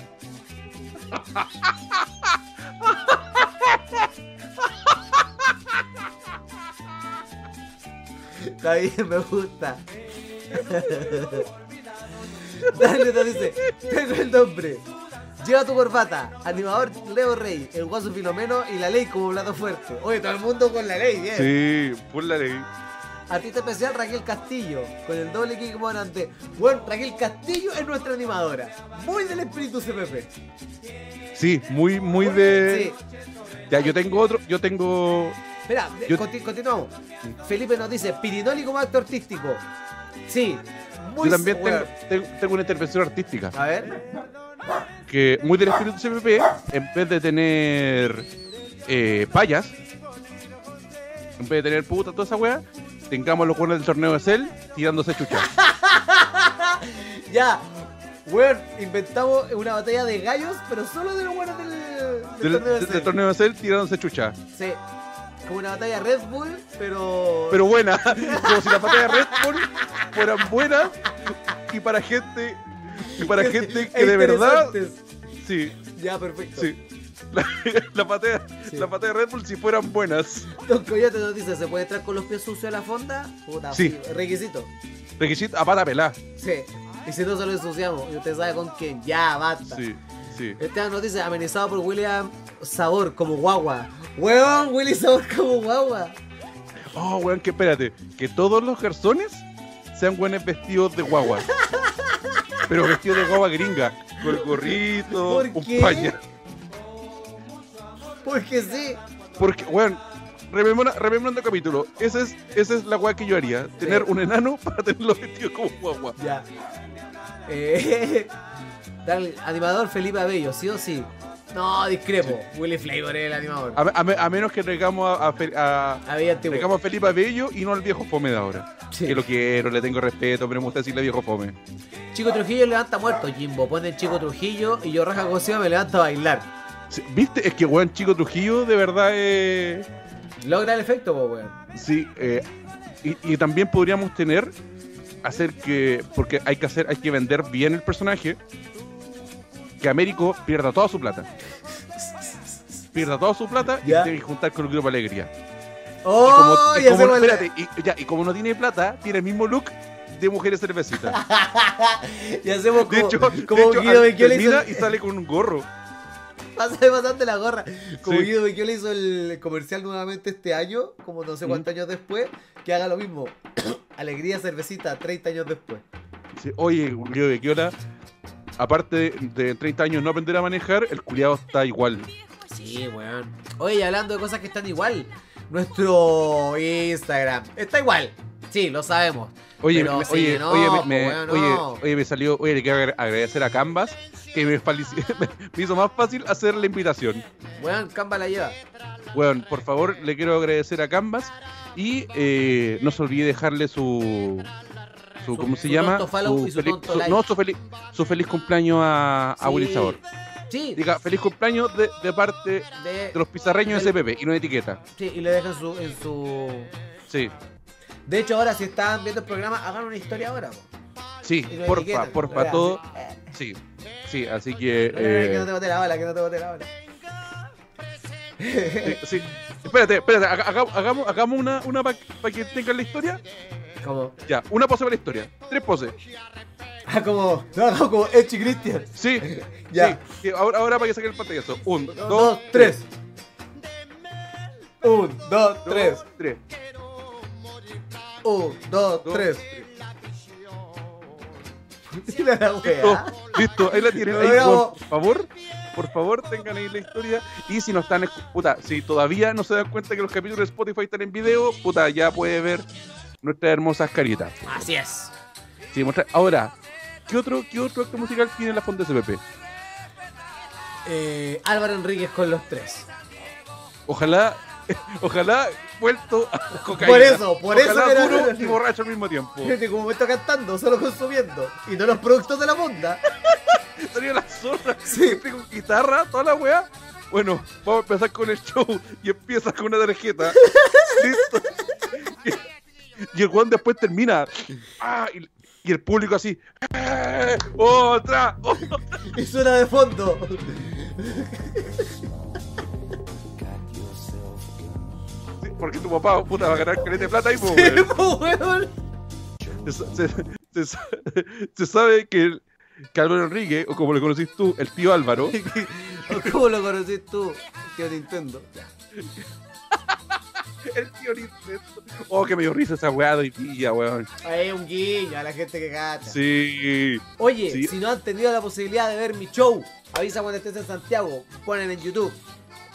Speaker 1: Está bien, me gusta. Dale, te dice, tengo el nombre. Lleva tu corbata. Animador Leo Rey. El guaso Filomeno y la ley como plato fuerte. Oye, todo el mundo con la ley, bien.
Speaker 2: Sí, por la ley.
Speaker 1: Artista especial Raquel Castillo. Con el doble kick comandante. Bueno, Raquel Castillo es nuestra animadora. Muy del espíritu CPP.
Speaker 2: Sí, muy, muy de.
Speaker 1: Sí.
Speaker 2: Ya, yo tengo otro, yo tengo.
Speaker 1: Espera,
Speaker 2: Yo-
Speaker 1: conti- continuamos. Felipe nos dice, Pirinoli como acto artístico. Sí. Muy
Speaker 2: Yo también tengo, tengo, tengo una intervención artística.
Speaker 1: A ver.
Speaker 2: Que muy del espíritu CPP, en vez de tener eh, payas, en vez de tener puta, toda esa wea, tengamos los jugadores del torneo de Cell tirándose chucha.
Speaker 1: Ya. Weón, inventamos una batalla de gallos, pero solo de los buenos del, del
Speaker 2: del,
Speaker 1: torneo de
Speaker 2: del
Speaker 1: Cell.
Speaker 2: torneo de Cell tirándose chucha.
Speaker 1: Sí. Como una batalla Red Bull, pero.
Speaker 2: Pero buena, como si las batallas Red Bull fueran buenas y para gente, y para gente que
Speaker 1: e
Speaker 2: de verdad, sí,
Speaker 1: Ya, perfecto.
Speaker 2: sí. La, la
Speaker 1: Sí.
Speaker 2: las batallas de Red Bull si fueran buenas.
Speaker 1: Don Coyote nos dice, ¿se puede entrar con los pies sucios a la fonda? Puta,
Speaker 2: Sí.
Speaker 1: Requisito.
Speaker 2: Requisito a pata pelá.
Speaker 1: Sí. Y si no se lo ensuciamos, y usted sabe con quién. Ya, basta.
Speaker 2: Sí, sí.
Speaker 1: Esteban nos dice, amenizado por William Sabor como guagua. Weón, Willy Sabor como guagua.
Speaker 2: Oh, weón, que espérate. Que todos los garzones sean buenos vestidos de guagua. Pero vestidos de guagua gringa. Con el gorrito,
Speaker 1: ¿Por
Speaker 2: un pañal.
Speaker 1: Porque sí.
Speaker 2: Porque, weón, rememora, rememorando el capítulo, esa es, esa es la weá que yo haría. Tener un enano para tenerlo vestido como guagua.
Speaker 1: Ya. Eh, dale, animador Felipe Abello, ¿sí o sí? No, discrepo. Willy Flavor es el animador.
Speaker 2: A, a me- a menos que traigamos a, a, a-
Speaker 1: Abello
Speaker 2: Felipe Bello y no al viejo fome de ahora.
Speaker 1: Sí.
Speaker 2: Que lo quiero, le tengo respeto, pero me gusta decirle viejo fome.
Speaker 1: Chico Trujillo levanta muerto, Jimbo. Pone Chico Trujillo y yo raja cocida me levanto a bailar.
Speaker 2: ¿Viste? Es que, weón, Chico Trujillo de verdad es...
Speaker 1: Logra el efecto, weón.
Speaker 2: Sí, eh, y, y también podríamos tener hacer que porque hay que hacer hay que vender bien el personaje que Américo pierda toda su plata pierda toda su plata y
Speaker 1: Ya.
Speaker 2: tiene que juntar con el grupo Alegría
Speaker 1: ¡Oh!
Speaker 2: y como, y como- espérate, y, ya, y como no tiene plata tiene el mismo look de mujeres cervecitas
Speaker 1: Y hacemos
Speaker 2: de
Speaker 1: como,
Speaker 2: hecho,
Speaker 1: como
Speaker 2: de hecho,
Speaker 1: Guido hizo
Speaker 2: y sale con un gorro
Speaker 1: Pasa de pasante la gorra. Como
Speaker 2: Sí.
Speaker 1: Guido Becchiola hizo el comercial nuevamente este año, como no sé cuántos años después, que haga lo mismo. Alegría cervecita 30 años después.
Speaker 2: Sí, oye Guido Becchiola aparte de 30 años no aprender a manejar el culiado está igual
Speaker 1: Sí, weón. Oye, hablando de cosas que están igual, nuestro Instagram está igual. Sí, lo sabemos.
Speaker 2: Oye,
Speaker 1: Pero
Speaker 2: me, oye,
Speaker 1: no,
Speaker 2: oye, me, oye, me salió, oye, le quiero agra- agradecer a Canvas que me, hizo más fácil hacer la invitación.
Speaker 1: Weón, Camba la lleva.
Speaker 2: Weón, por favor, le quiero agradecer a Canvas y eh, no se olvide dejarle su, su,
Speaker 1: Su-
Speaker 2: ¿cómo se
Speaker 1: su
Speaker 2: llama?
Speaker 1: su
Speaker 2: feliz, no, su feliz, su feliz cumpleaños a, a
Speaker 1: Sí.
Speaker 2: Willy Sabor.
Speaker 1: Sí,
Speaker 2: Diga, feliz cumpleaños de, de parte
Speaker 1: de,
Speaker 2: de los pizarreños de CPP y no de etiqueta.
Speaker 1: sí, y le dejan su, en su.
Speaker 2: Sí,
Speaker 1: De hecho, ahora si están viendo el programa, hagan una historia ahora. po.
Speaker 2: sí,
Speaker 1: Y
Speaker 2: porfa, porfa,
Speaker 1: Verás,
Speaker 2: todo.
Speaker 1: eh,
Speaker 2: Sí, sí, así que.
Speaker 1: no, no, no,
Speaker 2: eh,
Speaker 1: que no te bote la bala, que no te bote la bala.
Speaker 2: Sí, sí. Espérate, espérate, haga- haga- hagamos, hagamos una, una para que tengan la historia.
Speaker 1: Como.
Speaker 2: Ya, una pose para la historia. Tres poses.
Speaker 1: Ah, como. No, no, como Echi Christian.
Speaker 2: Sí,
Speaker 1: Ya.
Speaker 2: sí. Ahora, ahora para que saquen el pantallazo. Un, dos,
Speaker 1: Dos, tres. Un, dos, tres.
Speaker 2: dos, tres.
Speaker 1: Un, dos,
Speaker 2: Dos,
Speaker 1: tres. Mira la
Speaker 2: Listo,
Speaker 1: wea.
Speaker 2: listo, ahí la tienen. Ahí, por favor, por favor, tengan ahí la historia. Y si no están, puta, si todavía no se dan cuenta que los capítulos de Spotify están en video, puta, ya puede ver nuestras hermosas caritas.
Speaker 1: Así es.
Speaker 2: Sí, muestra- Ahora, ¿qué otro, ¿qué otro acto musical tiene la Fonda CPP?
Speaker 1: Eh, Álvaro Enríquez con los tres.
Speaker 2: Ojalá, ojalá vuelto a cocaína.
Speaker 1: Por eso, por eso
Speaker 2: Ojalá
Speaker 1: que era-
Speaker 2: puro y borracho al mismo tiempo.
Speaker 1: Fíjate como me está cantando, solo consumiendo. Y no los productos de la monda.
Speaker 2: Sería la zorra.
Speaker 1: Sí.
Speaker 2: Con guitarra, toda la weá. Bueno, vamos a empezar con el show y empieza con una tarjeta. Listo. Y, y el weón después termina. Ah, y, y el público así. ¡eh! ¡Otra! ¡Otra!
Speaker 1: Y suena de fondo.
Speaker 2: Porque tu papá, puta, va a ganar caleta de plata y pues, weón. se, se- se sa- se sabe que el, que Álvaro Enrique, o como le conocís tú, el tío Álvaro,
Speaker 1: ¿Cómo lo conocís tú, tío Nintendo?
Speaker 2: el tío Nintendo. Oh, que me dio risa esa weá de día, weón.
Speaker 1: Ahí un guiño a la gente que gata.
Speaker 2: Sí.
Speaker 1: Oye,
Speaker 2: Sí.
Speaker 1: si no han tenido la posibilidad de ver mi show, avisa cuando estés en Santiago, ponen en YouTube.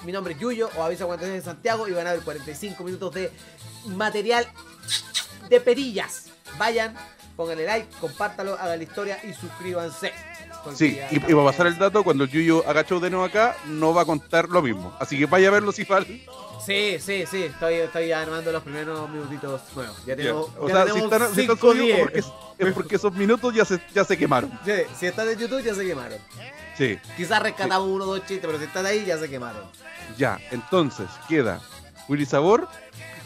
Speaker 1: Mi nombre es Yuyo, o avisa cuando estés en Santiago y van a ver 45 minutos de material de perillas. Vayan, pónganle like, compártalo, hagan la historia y suscríbanse.
Speaker 2: Sí, y, y a pasar el dato, cuando el Yuyo haga show de nuevo acá, no va a contar lo mismo. Así que vaya a verlo si vale.
Speaker 1: Sí, sí, sí, estoy, estoy armando los primeros minutitos nuevos. Ya
Speaker 2: Ya.
Speaker 1: tenemos,
Speaker 2: O
Speaker 1: ya
Speaker 2: sea, si están, si están porque, es, es porque esos minutos ya se, ya se quemaron.
Speaker 1: Sí, si están en YouTube ya se quemaron.
Speaker 2: Sí,
Speaker 1: Quizás rescatamos uno o dos chistes, pero si están ahí ya se quemaron.
Speaker 2: ya. Entonces, queda Willy Sabor,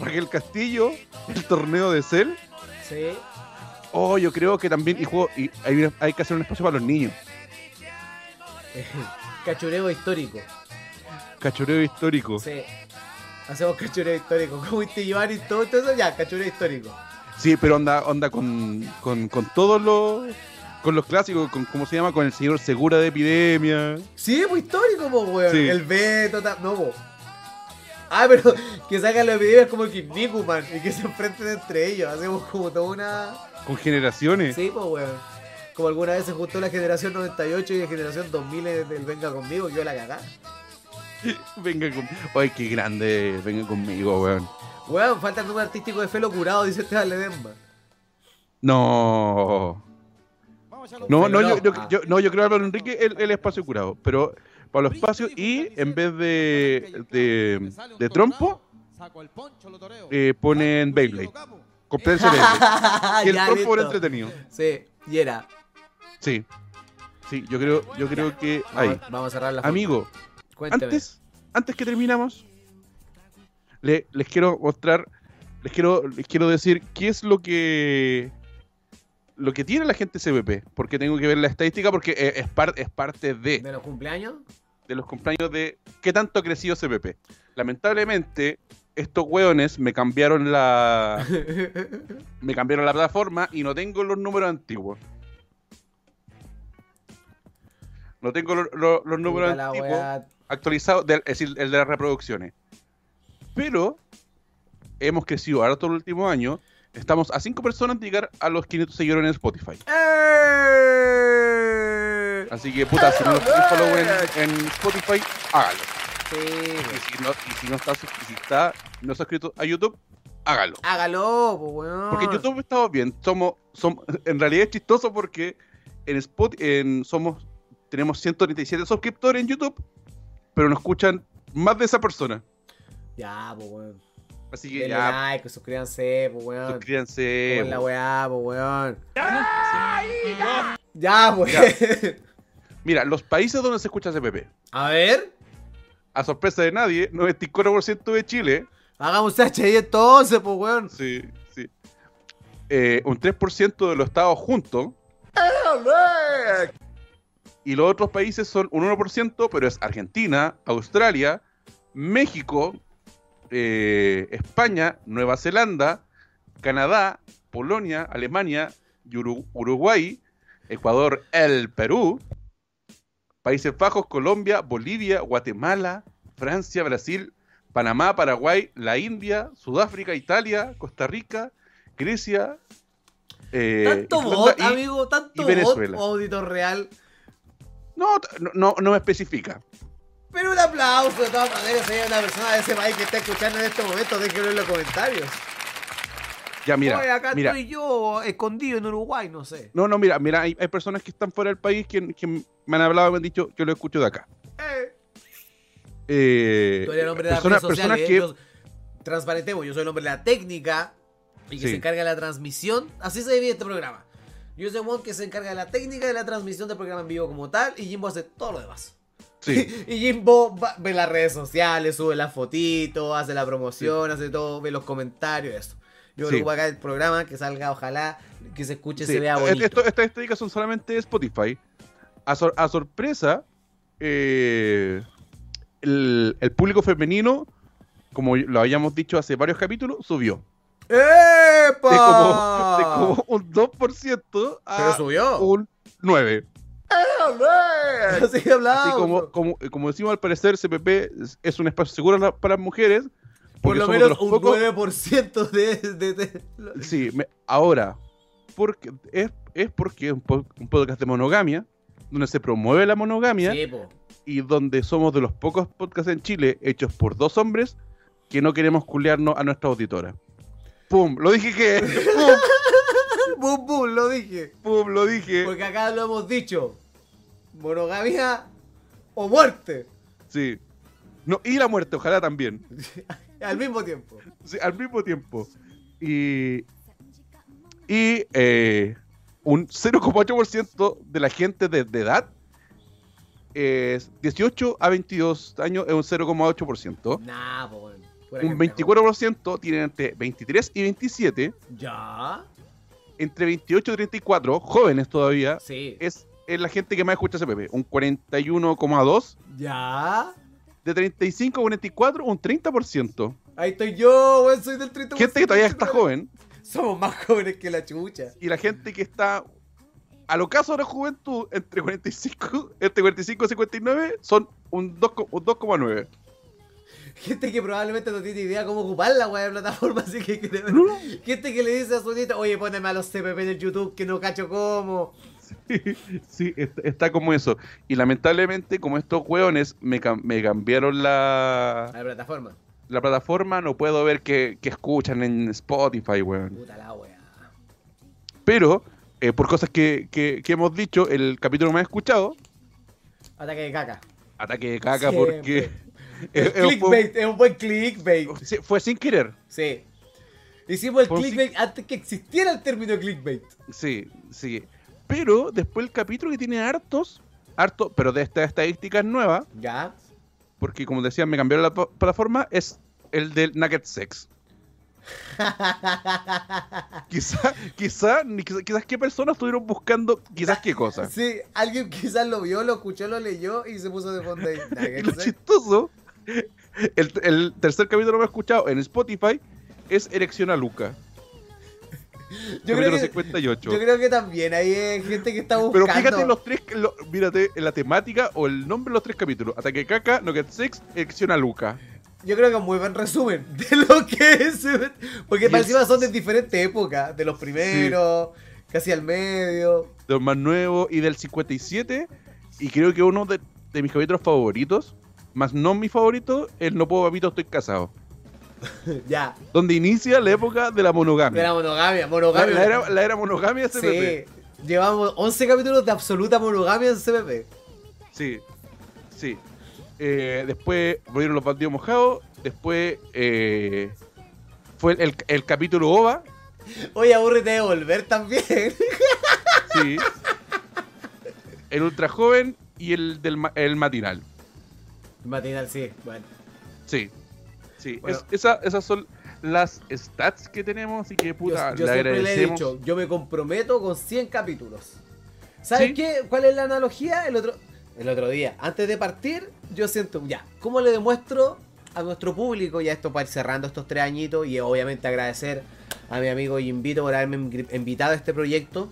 Speaker 2: Raquel Castillo, el torneo de Cell.
Speaker 1: Sí.
Speaker 2: Oh, yo creo que también y juego, y hay, hay que hacer un espacio para los niños.
Speaker 1: Cachureo histórico.
Speaker 2: Cachoreo histórico.
Speaker 1: Sí. Hacemos cachureo histórico. Como este Giovanni y todo eso, ya, cachureo histórico.
Speaker 2: Sí, pero onda, onda con, con, con todos los con los clásicos, con cómo se llama, con el señor Segura de Epidemia.
Speaker 1: Sí, pues histórico, po, weón.
Speaker 2: Sí.
Speaker 1: El Beto, ta- no, po. Ah, pero que sacan los videos como Kim Nikuman y que se enfrenten entre ellos. Hacemos como toda una.
Speaker 2: Con generaciones.
Speaker 1: Sí, pues, weón. Como alguna vez se juntó la generación 98 y la generación 2000 del Venga conmigo, yo la cagá.
Speaker 2: Venga con... Ay, qué grande. Venga conmigo, weón.
Speaker 1: Weón, falta el número artístico de Felo Curado, dice Esteban Ledesma.
Speaker 2: No. No, no, yo,
Speaker 1: no.
Speaker 2: yo, yo- no, yo creo Álvaro Enrique el, el espacio curado. Pero para los espacios y en vez de, de, de trompo, eh, ponen Beyblade. Competencia de Beyblade. Y el trompo era entretenido.
Speaker 1: Sí, y era.
Speaker 2: Sí. Sí, yo creo, yo creo que ahí.
Speaker 1: Vamos, vamos a cerrar la foto.
Speaker 2: Amigo,
Speaker 1: Cuénteme.
Speaker 2: antes, antes que terminamos, le- les quiero mostrar, les quiero, les quiero decir qué es lo que lo que tiene la gente CBP, porque tengo que ver la estadística, porque eh, es, par- es parte de,
Speaker 1: ¿De los cumpleaños?
Speaker 2: de los cumpleaños de qué tanto ha crecido CBP. Lamentablemente, estos hueones me cambiaron la me cambiaron la plataforma y no tengo los números antiguos. No tengo lo- lo- los números antiguos
Speaker 1: weá.
Speaker 2: actualizado, del- es decir, el de las reproducciones. Pero hemos crecido harto el último año. Estamos a 5 personas de llegar a los 500 seguidores en Spotify.
Speaker 1: ¡Eh!
Speaker 2: Así que, puta, si no tienen follow en, en Spotify, hágalo.
Speaker 1: Sí,
Speaker 2: Y si no, y si no está, si está no está suscrito a YouTube, hágalo.
Speaker 1: hágalo, weón.
Speaker 2: Porque en YouTube estamos bien. Somos, somos, en realidad es chistoso porque en Spot, en, somos, tenemos 137 suscriptores en YouTube, pero nos escuchan más de esa persona.
Speaker 1: Ya, po, weón.
Speaker 2: Así que
Speaker 1: Denle
Speaker 2: ya,
Speaker 1: like, suscríbanse, po, weón.
Speaker 2: suscríbanse.
Speaker 1: Con la weá, po, weón. Ya, pues.
Speaker 2: Mira, los países donde se escucha CPP.
Speaker 1: A ver.
Speaker 2: A sorpresa de nadie, 94% de Chile.
Speaker 1: Hagamos HI entonces, pues, weón.
Speaker 2: Sí, sí. Eh, un 3% de los estados juntos. Y los otros países son un 1%, pero es Argentina, Australia, México, eh, España, Nueva Zelanda, Canadá, Polonia, Alemania, Uruguay, Ecuador, el Perú, Países Bajos, Colombia, Bolivia, Guatemala, Francia, Brasil, Panamá, Paraguay, la India, Sudáfrica, Italia, Costa Rica, Grecia, eh,
Speaker 1: Tanto
Speaker 2: Irlanda
Speaker 1: bot,
Speaker 2: y-
Speaker 1: amigo, tanto
Speaker 2: y
Speaker 1: bot auditor real.
Speaker 2: No, no, no me especifica.
Speaker 1: Pero un aplauso de todas maneras, si hay una persona de ese país que está escuchando en este momento, déjenlo en los comentarios.
Speaker 2: Ya, mira,
Speaker 1: Oye, acá
Speaker 2: mira.
Speaker 1: estoy yo, escondido en Uruguay, no sé.
Speaker 2: No, no, mira, mira, hay, hay personas que están fuera del país que, que me han hablado y me han dicho, yo lo escucho de acá.
Speaker 1: Eh.
Speaker 2: Eh,
Speaker 1: Tú eres el hombre de las
Speaker 2: personas,
Speaker 1: redes sociales.
Speaker 2: personas que,
Speaker 1: yo- transparentemos, yo soy el hombre de la técnica y que
Speaker 2: Sí.
Speaker 1: se encarga de la transmisión. Así se divide este programa. Yo soy Juan que se encarga de la técnica de la transmisión del programa en vivo como tal y Jimbo hace todo lo demás.
Speaker 2: Sí,
Speaker 1: Y Jimbo va- ve las redes sociales, sube las fotitos, hace la promoción, hace todo, ve los comentarios, eso. Yo
Speaker 2: Sí.
Speaker 1: creo acá el programa, que salga, ojalá, que se escuche, se vea
Speaker 2: Eh,
Speaker 1: bonito.
Speaker 2: esto- estas estadísticas son solamente de Spotify. A, sor- a sorpresa, eh, el, el público femenino, como lo habíamos dicho hace varios capítulos, subió.
Speaker 1: ¡Epa!
Speaker 2: De como, de como un 2% a
Speaker 1: Pero subió.
Speaker 2: un 9%.
Speaker 1: Así hablamos.
Speaker 2: Así como, como, como decimos al parecer, CPP es- es un espacio seguro para las mujeres.
Speaker 1: Por lo menos un
Speaker 2: pocos-
Speaker 1: 9% de... de, de-
Speaker 2: Sí, me- ahora, porque es, es porque es un, po- un podcast de monogamia, donde se promueve la monogamia
Speaker 1: Sí,
Speaker 2: y donde somos de los pocos podcasts en Chile hechos por dos hombres que no queremos culearnos a nuestra auditora. ¡Pum! Lo dije que.
Speaker 1: Bum, bum, lo dije.
Speaker 2: ¡Pum! Lo dije.
Speaker 1: Porque acá lo hemos dicho. Monogamia o muerte.
Speaker 2: Sí. No, y la muerte, ojalá también.
Speaker 1: Al mismo tiempo.
Speaker 2: Sí, al mismo tiempo. Y. Y eh, un 0,8% de la gente de, de edad es 18 a 22 años, es un 0,8%.
Speaker 1: Nah,
Speaker 2: Un
Speaker 1: gente
Speaker 2: 24% tienen entre 23 y 27.
Speaker 1: joven. Ya.
Speaker 2: Entre 28 y 34, jóvenes todavía,
Speaker 1: Sí.
Speaker 2: es, es la gente que más escucha CPP. Un 41,2%.
Speaker 1: Ya.
Speaker 2: De 35 a 44, un 30%.
Speaker 1: Ahí estoy yo, weón. Soy del 30%.
Speaker 2: Gente que todavía está joven.
Speaker 1: Somos más jóvenes que la chucha.
Speaker 2: y la gente que está al ocaso de la juventud entre 45 entre 45 y 59 son un 2 co- un 2,9
Speaker 1: Gente que probablemente no tiene idea cómo ocupar la weá de plataforma, así que Gente que le dice a su nieta, oye, poneme a los CPP en el YouTube que no cacho cómo.
Speaker 2: Sí está, está como eso y lamentablemente como estos hueones me, cam- me cambiaron la,
Speaker 1: plataforma.
Speaker 2: la plataforma no puedo ver que, que escuchan en Spotify weón
Speaker 1: Puta la
Speaker 2: pero eh, por cosas que, que- que hemos dicho el capítulo más escuchado
Speaker 1: Ataque de caca.
Speaker 2: ataque de caca
Speaker 1: Siempre.
Speaker 2: porque fue-
Speaker 1: clickbait, es un buen clickbait.
Speaker 2: fue sin querer
Speaker 1: Sí. Hicimos el clickbait antes que existiera el término clickbait.
Speaker 2: Sí, sí. Pero después el capítulo que tiene hartos, harto, pero de estas estadísticas nuevas,
Speaker 1: Ya.
Speaker 2: porque como decía, me cambiaron la plataforma, es el del Nugget Sex. quizá, quizá, ni- quizá- quizás qué personas estuvieron buscando, quizás qué cosas.
Speaker 1: Sí, alguien quizás lo vio, lo escuchó, lo leyó y se puso de fondo ahí.
Speaker 2: Y chistoso, el, el tercer capítulo que he escuchado en Spotify es Erección a Luca.
Speaker 1: Yo creo, que,
Speaker 2: 58.
Speaker 1: yo creo que también hay eh, gente que está buscando.
Speaker 2: Pero fíjate los tres, lo- mírate en la temática o el nombre de los tres capítulos. Ataque caca, Nugget Sex, Erección a Luca.
Speaker 1: Yo creo que es un muy buen resumen de lo que es. Porque para encima son de diferentes épocas. De los primeros, casi al medio.
Speaker 2: de los más nuevos y del 57. Y creo que uno de, de mis capítulos favoritos, más no mi favorito, el No puedo papito, estoy casado.
Speaker 1: ya.
Speaker 2: Donde inicia la época de la
Speaker 1: De
Speaker 2: monogamia.
Speaker 1: la monogamia. Monogamia.
Speaker 2: la era, la era monogamia CPP.
Speaker 1: Sí. Llevamos 11 capítulos de absoluta monogamia en CPP.
Speaker 2: Sí, sí. Eh, después volvieron los bandidos mojados. Después eh, fue el, el capítulo OVA.
Speaker 1: Oye, aburrete de volver también.
Speaker 2: Sí. el ultra joven y el del el matinal.
Speaker 1: Matinal, sí. Bueno.
Speaker 2: Sí. Sí.
Speaker 1: Bueno.
Speaker 2: Es- esa- esas son las stats que tenemos. Así que
Speaker 1: Yo,
Speaker 2: puta,
Speaker 1: yo
Speaker 2: le
Speaker 1: siempre le he dicho, yo me comprometo con 100 capítulos. ¿Sabes
Speaker 2: Sí.
Speaker 1: qué? ¿Cuál es la analogía? El otro, el otro día, antes de partir, yo siento, ya, ¿cómo le demuestro a nuestro público, ya esto para ir cerrando estos tres añitos, y obviamente agradecer a mi amigo y invito por haberme invitado a este proyecto,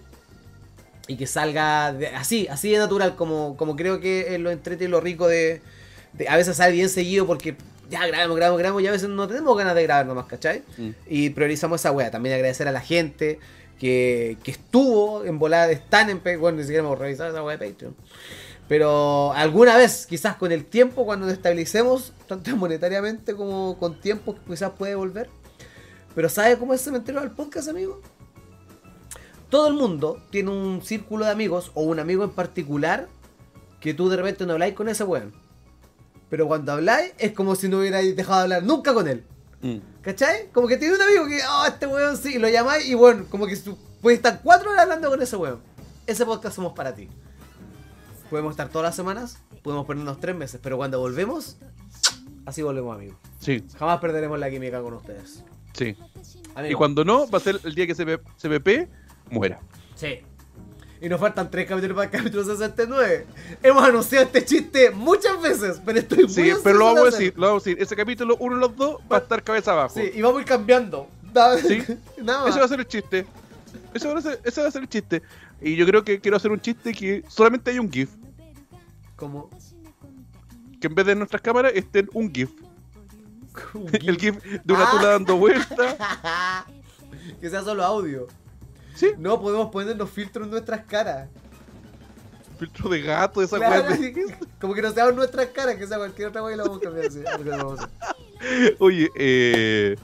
Speaker 1: y que salga de- así, así de natural, como, como creo que es lo entrete y lo rico de, de- a veces sale bien seguido porque ya grabamos, grabamos, grabamos y a veces no tenemos ganas de grabar nomás, ¿cachai?
Speaker 2: Mm.
Speaker 1: Y priorizamos esa wea. También agradecer a la gente que, que estuvo en volada, están en Patreon. Bueno, ni siquiera hemos revisado esa wea de Patreon. Pero alguna vez, quizás con el tiempo, cuando nos estabilicemos, tanto monetariamente como con tiempo, quizás puede volver. Pero ¿sabe cómo es Cementerio del Podcast, amigo? Todo el mundo tiene un círculo de amigos o un amigo en particular que tú de repente no habláis con ese weón. Pero cuando habláis es como si no hubierais dejado de hablar nunca con él.
Speaker 2: Mm.
Speaker 1: ¿Cachai? Como que tiene un amigo que, oh, este weón sí, y lo llamáis y bueno, como que puedes estar cuatro horas hablando con ese weón. Ese podcast somos para ti. Podemos estar todas las semanas, podemos ponernos tres meses, pero cuando volvemos, así volvemos amigos.
Speaker 2: Sí,
Speaker 1: Jamás perderemos la química con ustedes.
Speaker 2: sí. Y cuando no, va a ser el día que CP CPP muera.
Speaker 1: Sí. Y nos faltan tres capítulos para el capítulo 69. Hemos anunciado este chiste muchas veces, pero estoy muy
Speaker 2: Sí, pero lo vamos a decir, lo vamos a decir. Ese capítulo, uno de los dos, va a estar cabeza abajo.
Speaker 1: Sí, y vamos a ir cambiando. Da-
Speaker 2: Sí.
Speaker 1: Nada más.
Speaker 2: Ese va a ser el chiste. Ese va, a ser, ese va a ser el chiste. Y yo creo que quiero hacer un chiste que solamente hay un GIF.
Speaker 1: Como
Speaker 2: Que en vez de nuestras cámaras estén un GIF.
Speaker 1: un
Speaker 2: El
Speaker 1: gif.
Speaker 2: De una
Speaker 1: Ah.
Speaker 2: tula dando vueltas.
Speaker 1: que sea solo audio.
Speaker 2: Sí,
Speaker 1: No podemos ponernos filtros en nuestras caras.
Speaker 2: filtro de gato, esa
Speaker 1: Claro,
Speaker 2: weá de-
Speaker 1: como que no sean nuestras caras, que sea cualquier otra cosa y lo vamos a cambiar. vamos a hacer.
Speaker 2: Oye, eh,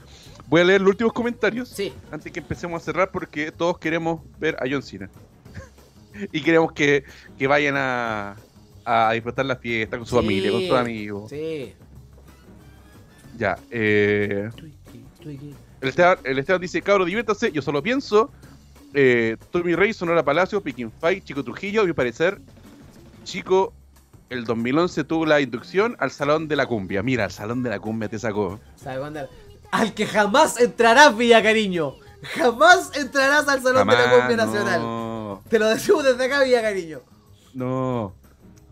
Speaker 2: voy a leer los últimos comentarios.
Speaker 1: Sí,
Speaker 2: antes que empecemos a cerrar porque todos queremos ver a John Cena. y queremos que, que vayan a, a disfrutar la fiesta con su
Speaker 1: Sí.
Speaker 2: familia, con sus amigos.
Speaker 1: sí.
Speaker 2: Ya, eh, el, Esteban, el Esteban dice, cabro, diviértase, yo solo pienso. Eh, Tommy Rey, Sonora Palacio, Piquin Fight, Chico Trujillo, a mi parecer, Chico, el 2011 tuvo la inducción al Salón de la Cumbia. Mira, el Salón de la Cumbia te sacó.
Speaker 1: Al que jamás entrarás, Villa Cariño. Jamás entrarás al Salón de la Cumbia Nacional.
Speaker 2: No,
Speaker 1: Te lo decimos desde acá, Villa Cariño.
Speaker 2: no,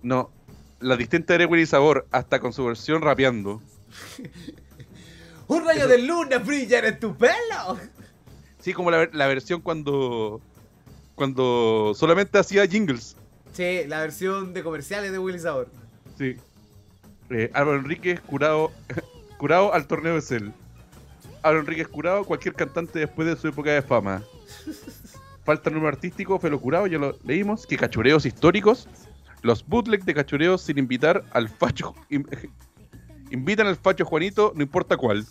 Speaker 2: no. La distinta de Willy Sabor, hasta con su versión rapeando.
Speaker 1: Un rayo de luna brilla en tu pelo.
Speaker 2: Sí, como la, la versión cuando cuando solamente hacía jingles.
Speaker 1: Sí, la versión de comerciales de Willy Sabor.
Speaker 2: Sí. Eh, Álvaro Enríquez curado curado al torneo de Cell. Álvaro Enríquez curado cualquier cantante después de su época de fama. Falta el número artístico, Felo Curado, ya lo leímos. Que cachureos históricos. Los bootleg de cachureos sin invitar al facho. in- invitan al facho Juanito, no importa cuál.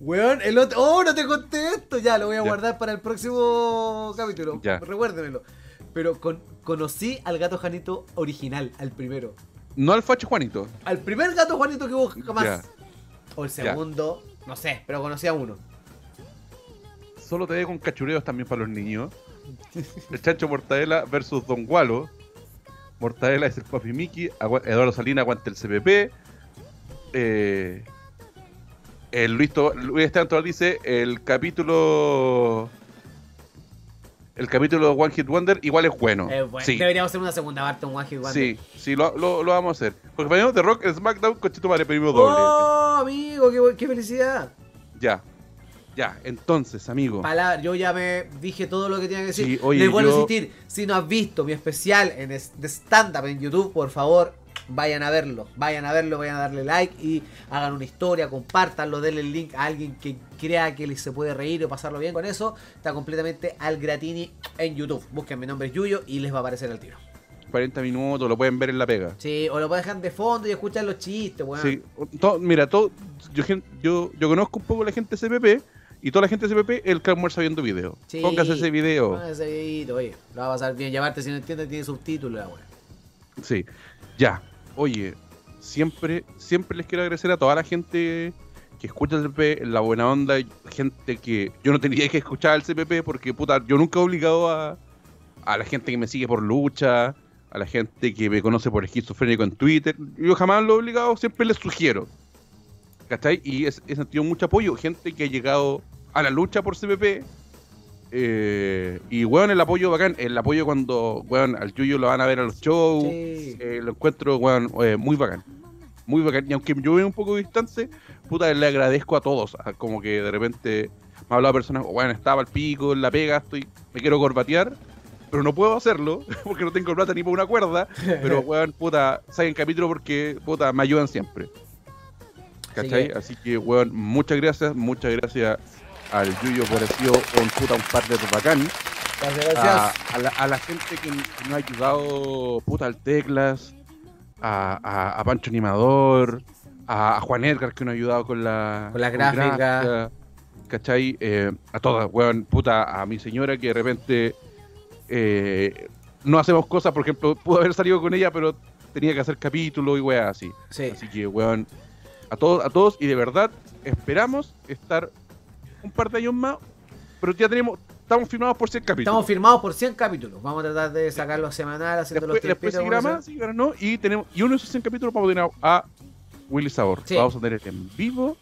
Speaker 1: Weón, el otro. ¡Oh, no te conté esto! Ya, lo voy a
Speaker 2: Ya.
Speaker 1: guardar para el próximo capítulo.
Speaker 2: Ya.
Speaker 1: Recuérdemelo. Pero con- conocí al gato Janito original, al primero.
Speaker 2: No al facho Juanito.
Speaker 1: Al primer gato Juanito que hubo jamás.
Speaker 2: Ya.
Speaker 1: O el
Speaker 2: Ya.
Speaker 1: segundo, no sé, pero conocí a uno.
Speaker 2: Solo te ve con cachureos también para los niños. El Chancho Mortadela versus Don Gualo. Mortadela es el Papi Mickey. Eduardo Salina aguanta el CPP. Eh, el Luis, To- Luis Esteban dice el capítulo. El capítulo de One Hit Wonder igual es bueno.
Speaker 1: Eh, bueno,
Speaker 2: sí,
Speaker 1: Deberíamos hacer una segunda parte, un One Hit Wonder.
Speaker 2: sí, sí, lo, lo- lo vamos a hacer. Porque para The Rock, SmackDown, cochito madre, pedimos doble.
Speaker 1: ¡Oh, amigo! ¡Qué, qué felicidad!
Speaker 2: Ya, ya, entonces, amigo.
Speaker 1: Palabra, yo ya me dije todo lo que tenía que decir.
Speaker 2: Sí, oye,
Speaker 1: Les vuelvo
Speaker 2: yo-
Speaker 1: a insistir, si no has visto mi especial en es- de stand-up en YouTube, por favor, vayan a verlo. Vayan a verlo, vayan a darle like y hagan una historia, compártanlo, denle el link a alguien que crea que les se puede reír o pasarlo bien con eso. Está completamente al gratini en YouTube. Busquen mi nombre es Yuyo y les va a aparecer al tiro.
Speaker 2: 40 minutos, lo pueden ver en la pega.
Speaker 1: Sí, o lo pueden dejar de fondo y escuchar los chistes, weón.
Speaker 2: Sí, mira, todo, yo, yo, yo conozco un poco la gente de CPP y toda la gente de CPP el que almuerza viendo video.
Speaker 1: Sí.
Speaker 2: Póngase ese video.
Speaker 1: Póngase ese videito, oye, lo va a pasar bien. Llamarte si no entiendes, tiene subtítulos, weón.
Speaker 2: Sí, ya. Oye, siempre, siempre les quiero agradecer a toda la gente que escucha el CPP, la buena onda, gente que yo no tenía que escuchar el CPP porque, puta, yo nunca he obligado a, a la gente que me sigue por lucha, a la gente que me conoce por esquizofrénico en Twitter. Yo jamás lo he obligado, siempre les sugiero. ¿Cachai? Y he, he sentido mucho apoyo, gente que ha llegado a la lucha por CPP. Eh, y, weón, el apoyo bacán. El apoyo cuando, weón, al Yuyo lo van a ver a los shows.
Speaker 1: Sí.
Speaker 2: Eh, lo encuentro, weón, eh, muy bacán. Muy bacán. Y aunque yo veo un poco distante, puta, le agradezco a todos. a- Como que de repente me ha hablado personas, weón, estaba al pico, en la pega, estoy, me quiero corbatear, pero no puedo hacerlo porque no tengo plata ni por una cuerda. Pero, weón, puta, saquen capítulo porque, puta, me ayudan siempre. ¿Cachai? Así que, weón, muchas gracias, muchas gracias al Yuyo por sido un puta un partner bacán
Speaker 1: Gracias,
Speaker 2: a,
Speaker 1: gracias.
Speaker 2: a la, a la gente que, que nos ha ayudado, puta, al Teclas, a, Pancho Animador, a, Juan Edgar que nos ha ayudado con la,
Speaker 1: Con la
Speaker 2: con
Speaker 1: gráfica.
Speaker 2: gráfica, ¿cachai? Eh, a todas, weón, puta, a mi señora que de repente eh, no hacemos cosas, por ejemplo, pudo haber salido con ella, pero tenía que hacer capítulo y weá así.
Speaker 1: Sí.
Speaker 2: Así que, weón, a todos, a todos, y de verdad, esperamos estar un par de años más, pero ya tenemos, estamos firmados por 100 capítulos.
Speaker 1: Estamos firmados por 100 capítulos. Vamos a tratar de sacarlos semanal, haciendo
Speaker 2: Después,
Speaker 1: los
Speaker 2: después
Speaker 1: tiempitos,
Speaker 2: seguirá
Speaker 1: como
Speaker 2: más, seguirá no, y tenemos y uno de esos 100 capítulos vamos a tener a, Willy Sabor.
Speaker 1: Sí.
Speaker 2: Vamos a tener en vivo.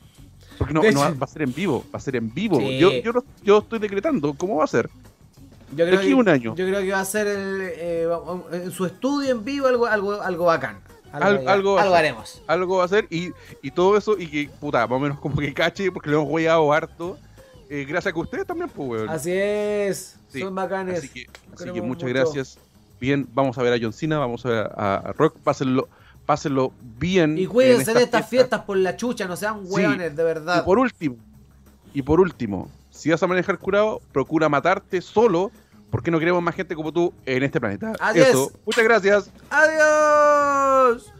Speaker 2: Porque no, no va, a ser en vivo, va a ser en vivo.
Speaker 1: Sí.
Speaker 2: Yo, yo, lo- yo estoy decretando cómo va a ser.
Speaker 1: Yo creo
Speaker 2: aquí
Speaker 1: que,
Speaker 2: un año.
Speaker 1: Yo creo que va a ser el, eh, en su estudio en vivo algo, algo, algo bacán.
Speaker 2: Al- algo
Speaker 1: haremos.
Speaker 2: Algo va a ser y, y todo eso y que, puta, más o menos como que cache, porque lo hemos guayado harto. eh, gracias a que ustedes también, pues, weón.
Speaker 1: Así es.
Speaker 2: Sí,
Speaker 1: Son bacanes.
Speaker 2: Así que, así que
Speaker 1: Queremos
Speaker 2: muchas
Speaker 1: mucho.
Speaker 2: gracias. Bien, vamos a ver a John Cena, vamos a ver a, a Rock. Pásenlo, pásenlo bien.
Speaker 1: Y cuídense
Speaker 2: en
Speaker 1: de
Speaker 2: esta
Speaker 1: estas
Speaker 2: fiesta.
Speaker 1: fiestas por la chucha, no sean
Speaker 2: Sí.
Speaker 1: hueones, de
Speaker 2: Y
Speaker 1: verdad.
Speaker 2: por último, y por último, si vas a manejar curado, procura matarte solo, porque no queremos más gente como tú en este planeta.
Speaker 1: Así
Speaker 2: Eso.
Speaker 1: es.
Speaker 2: Muchas gracias.
Speaker 1: ¡Adiós!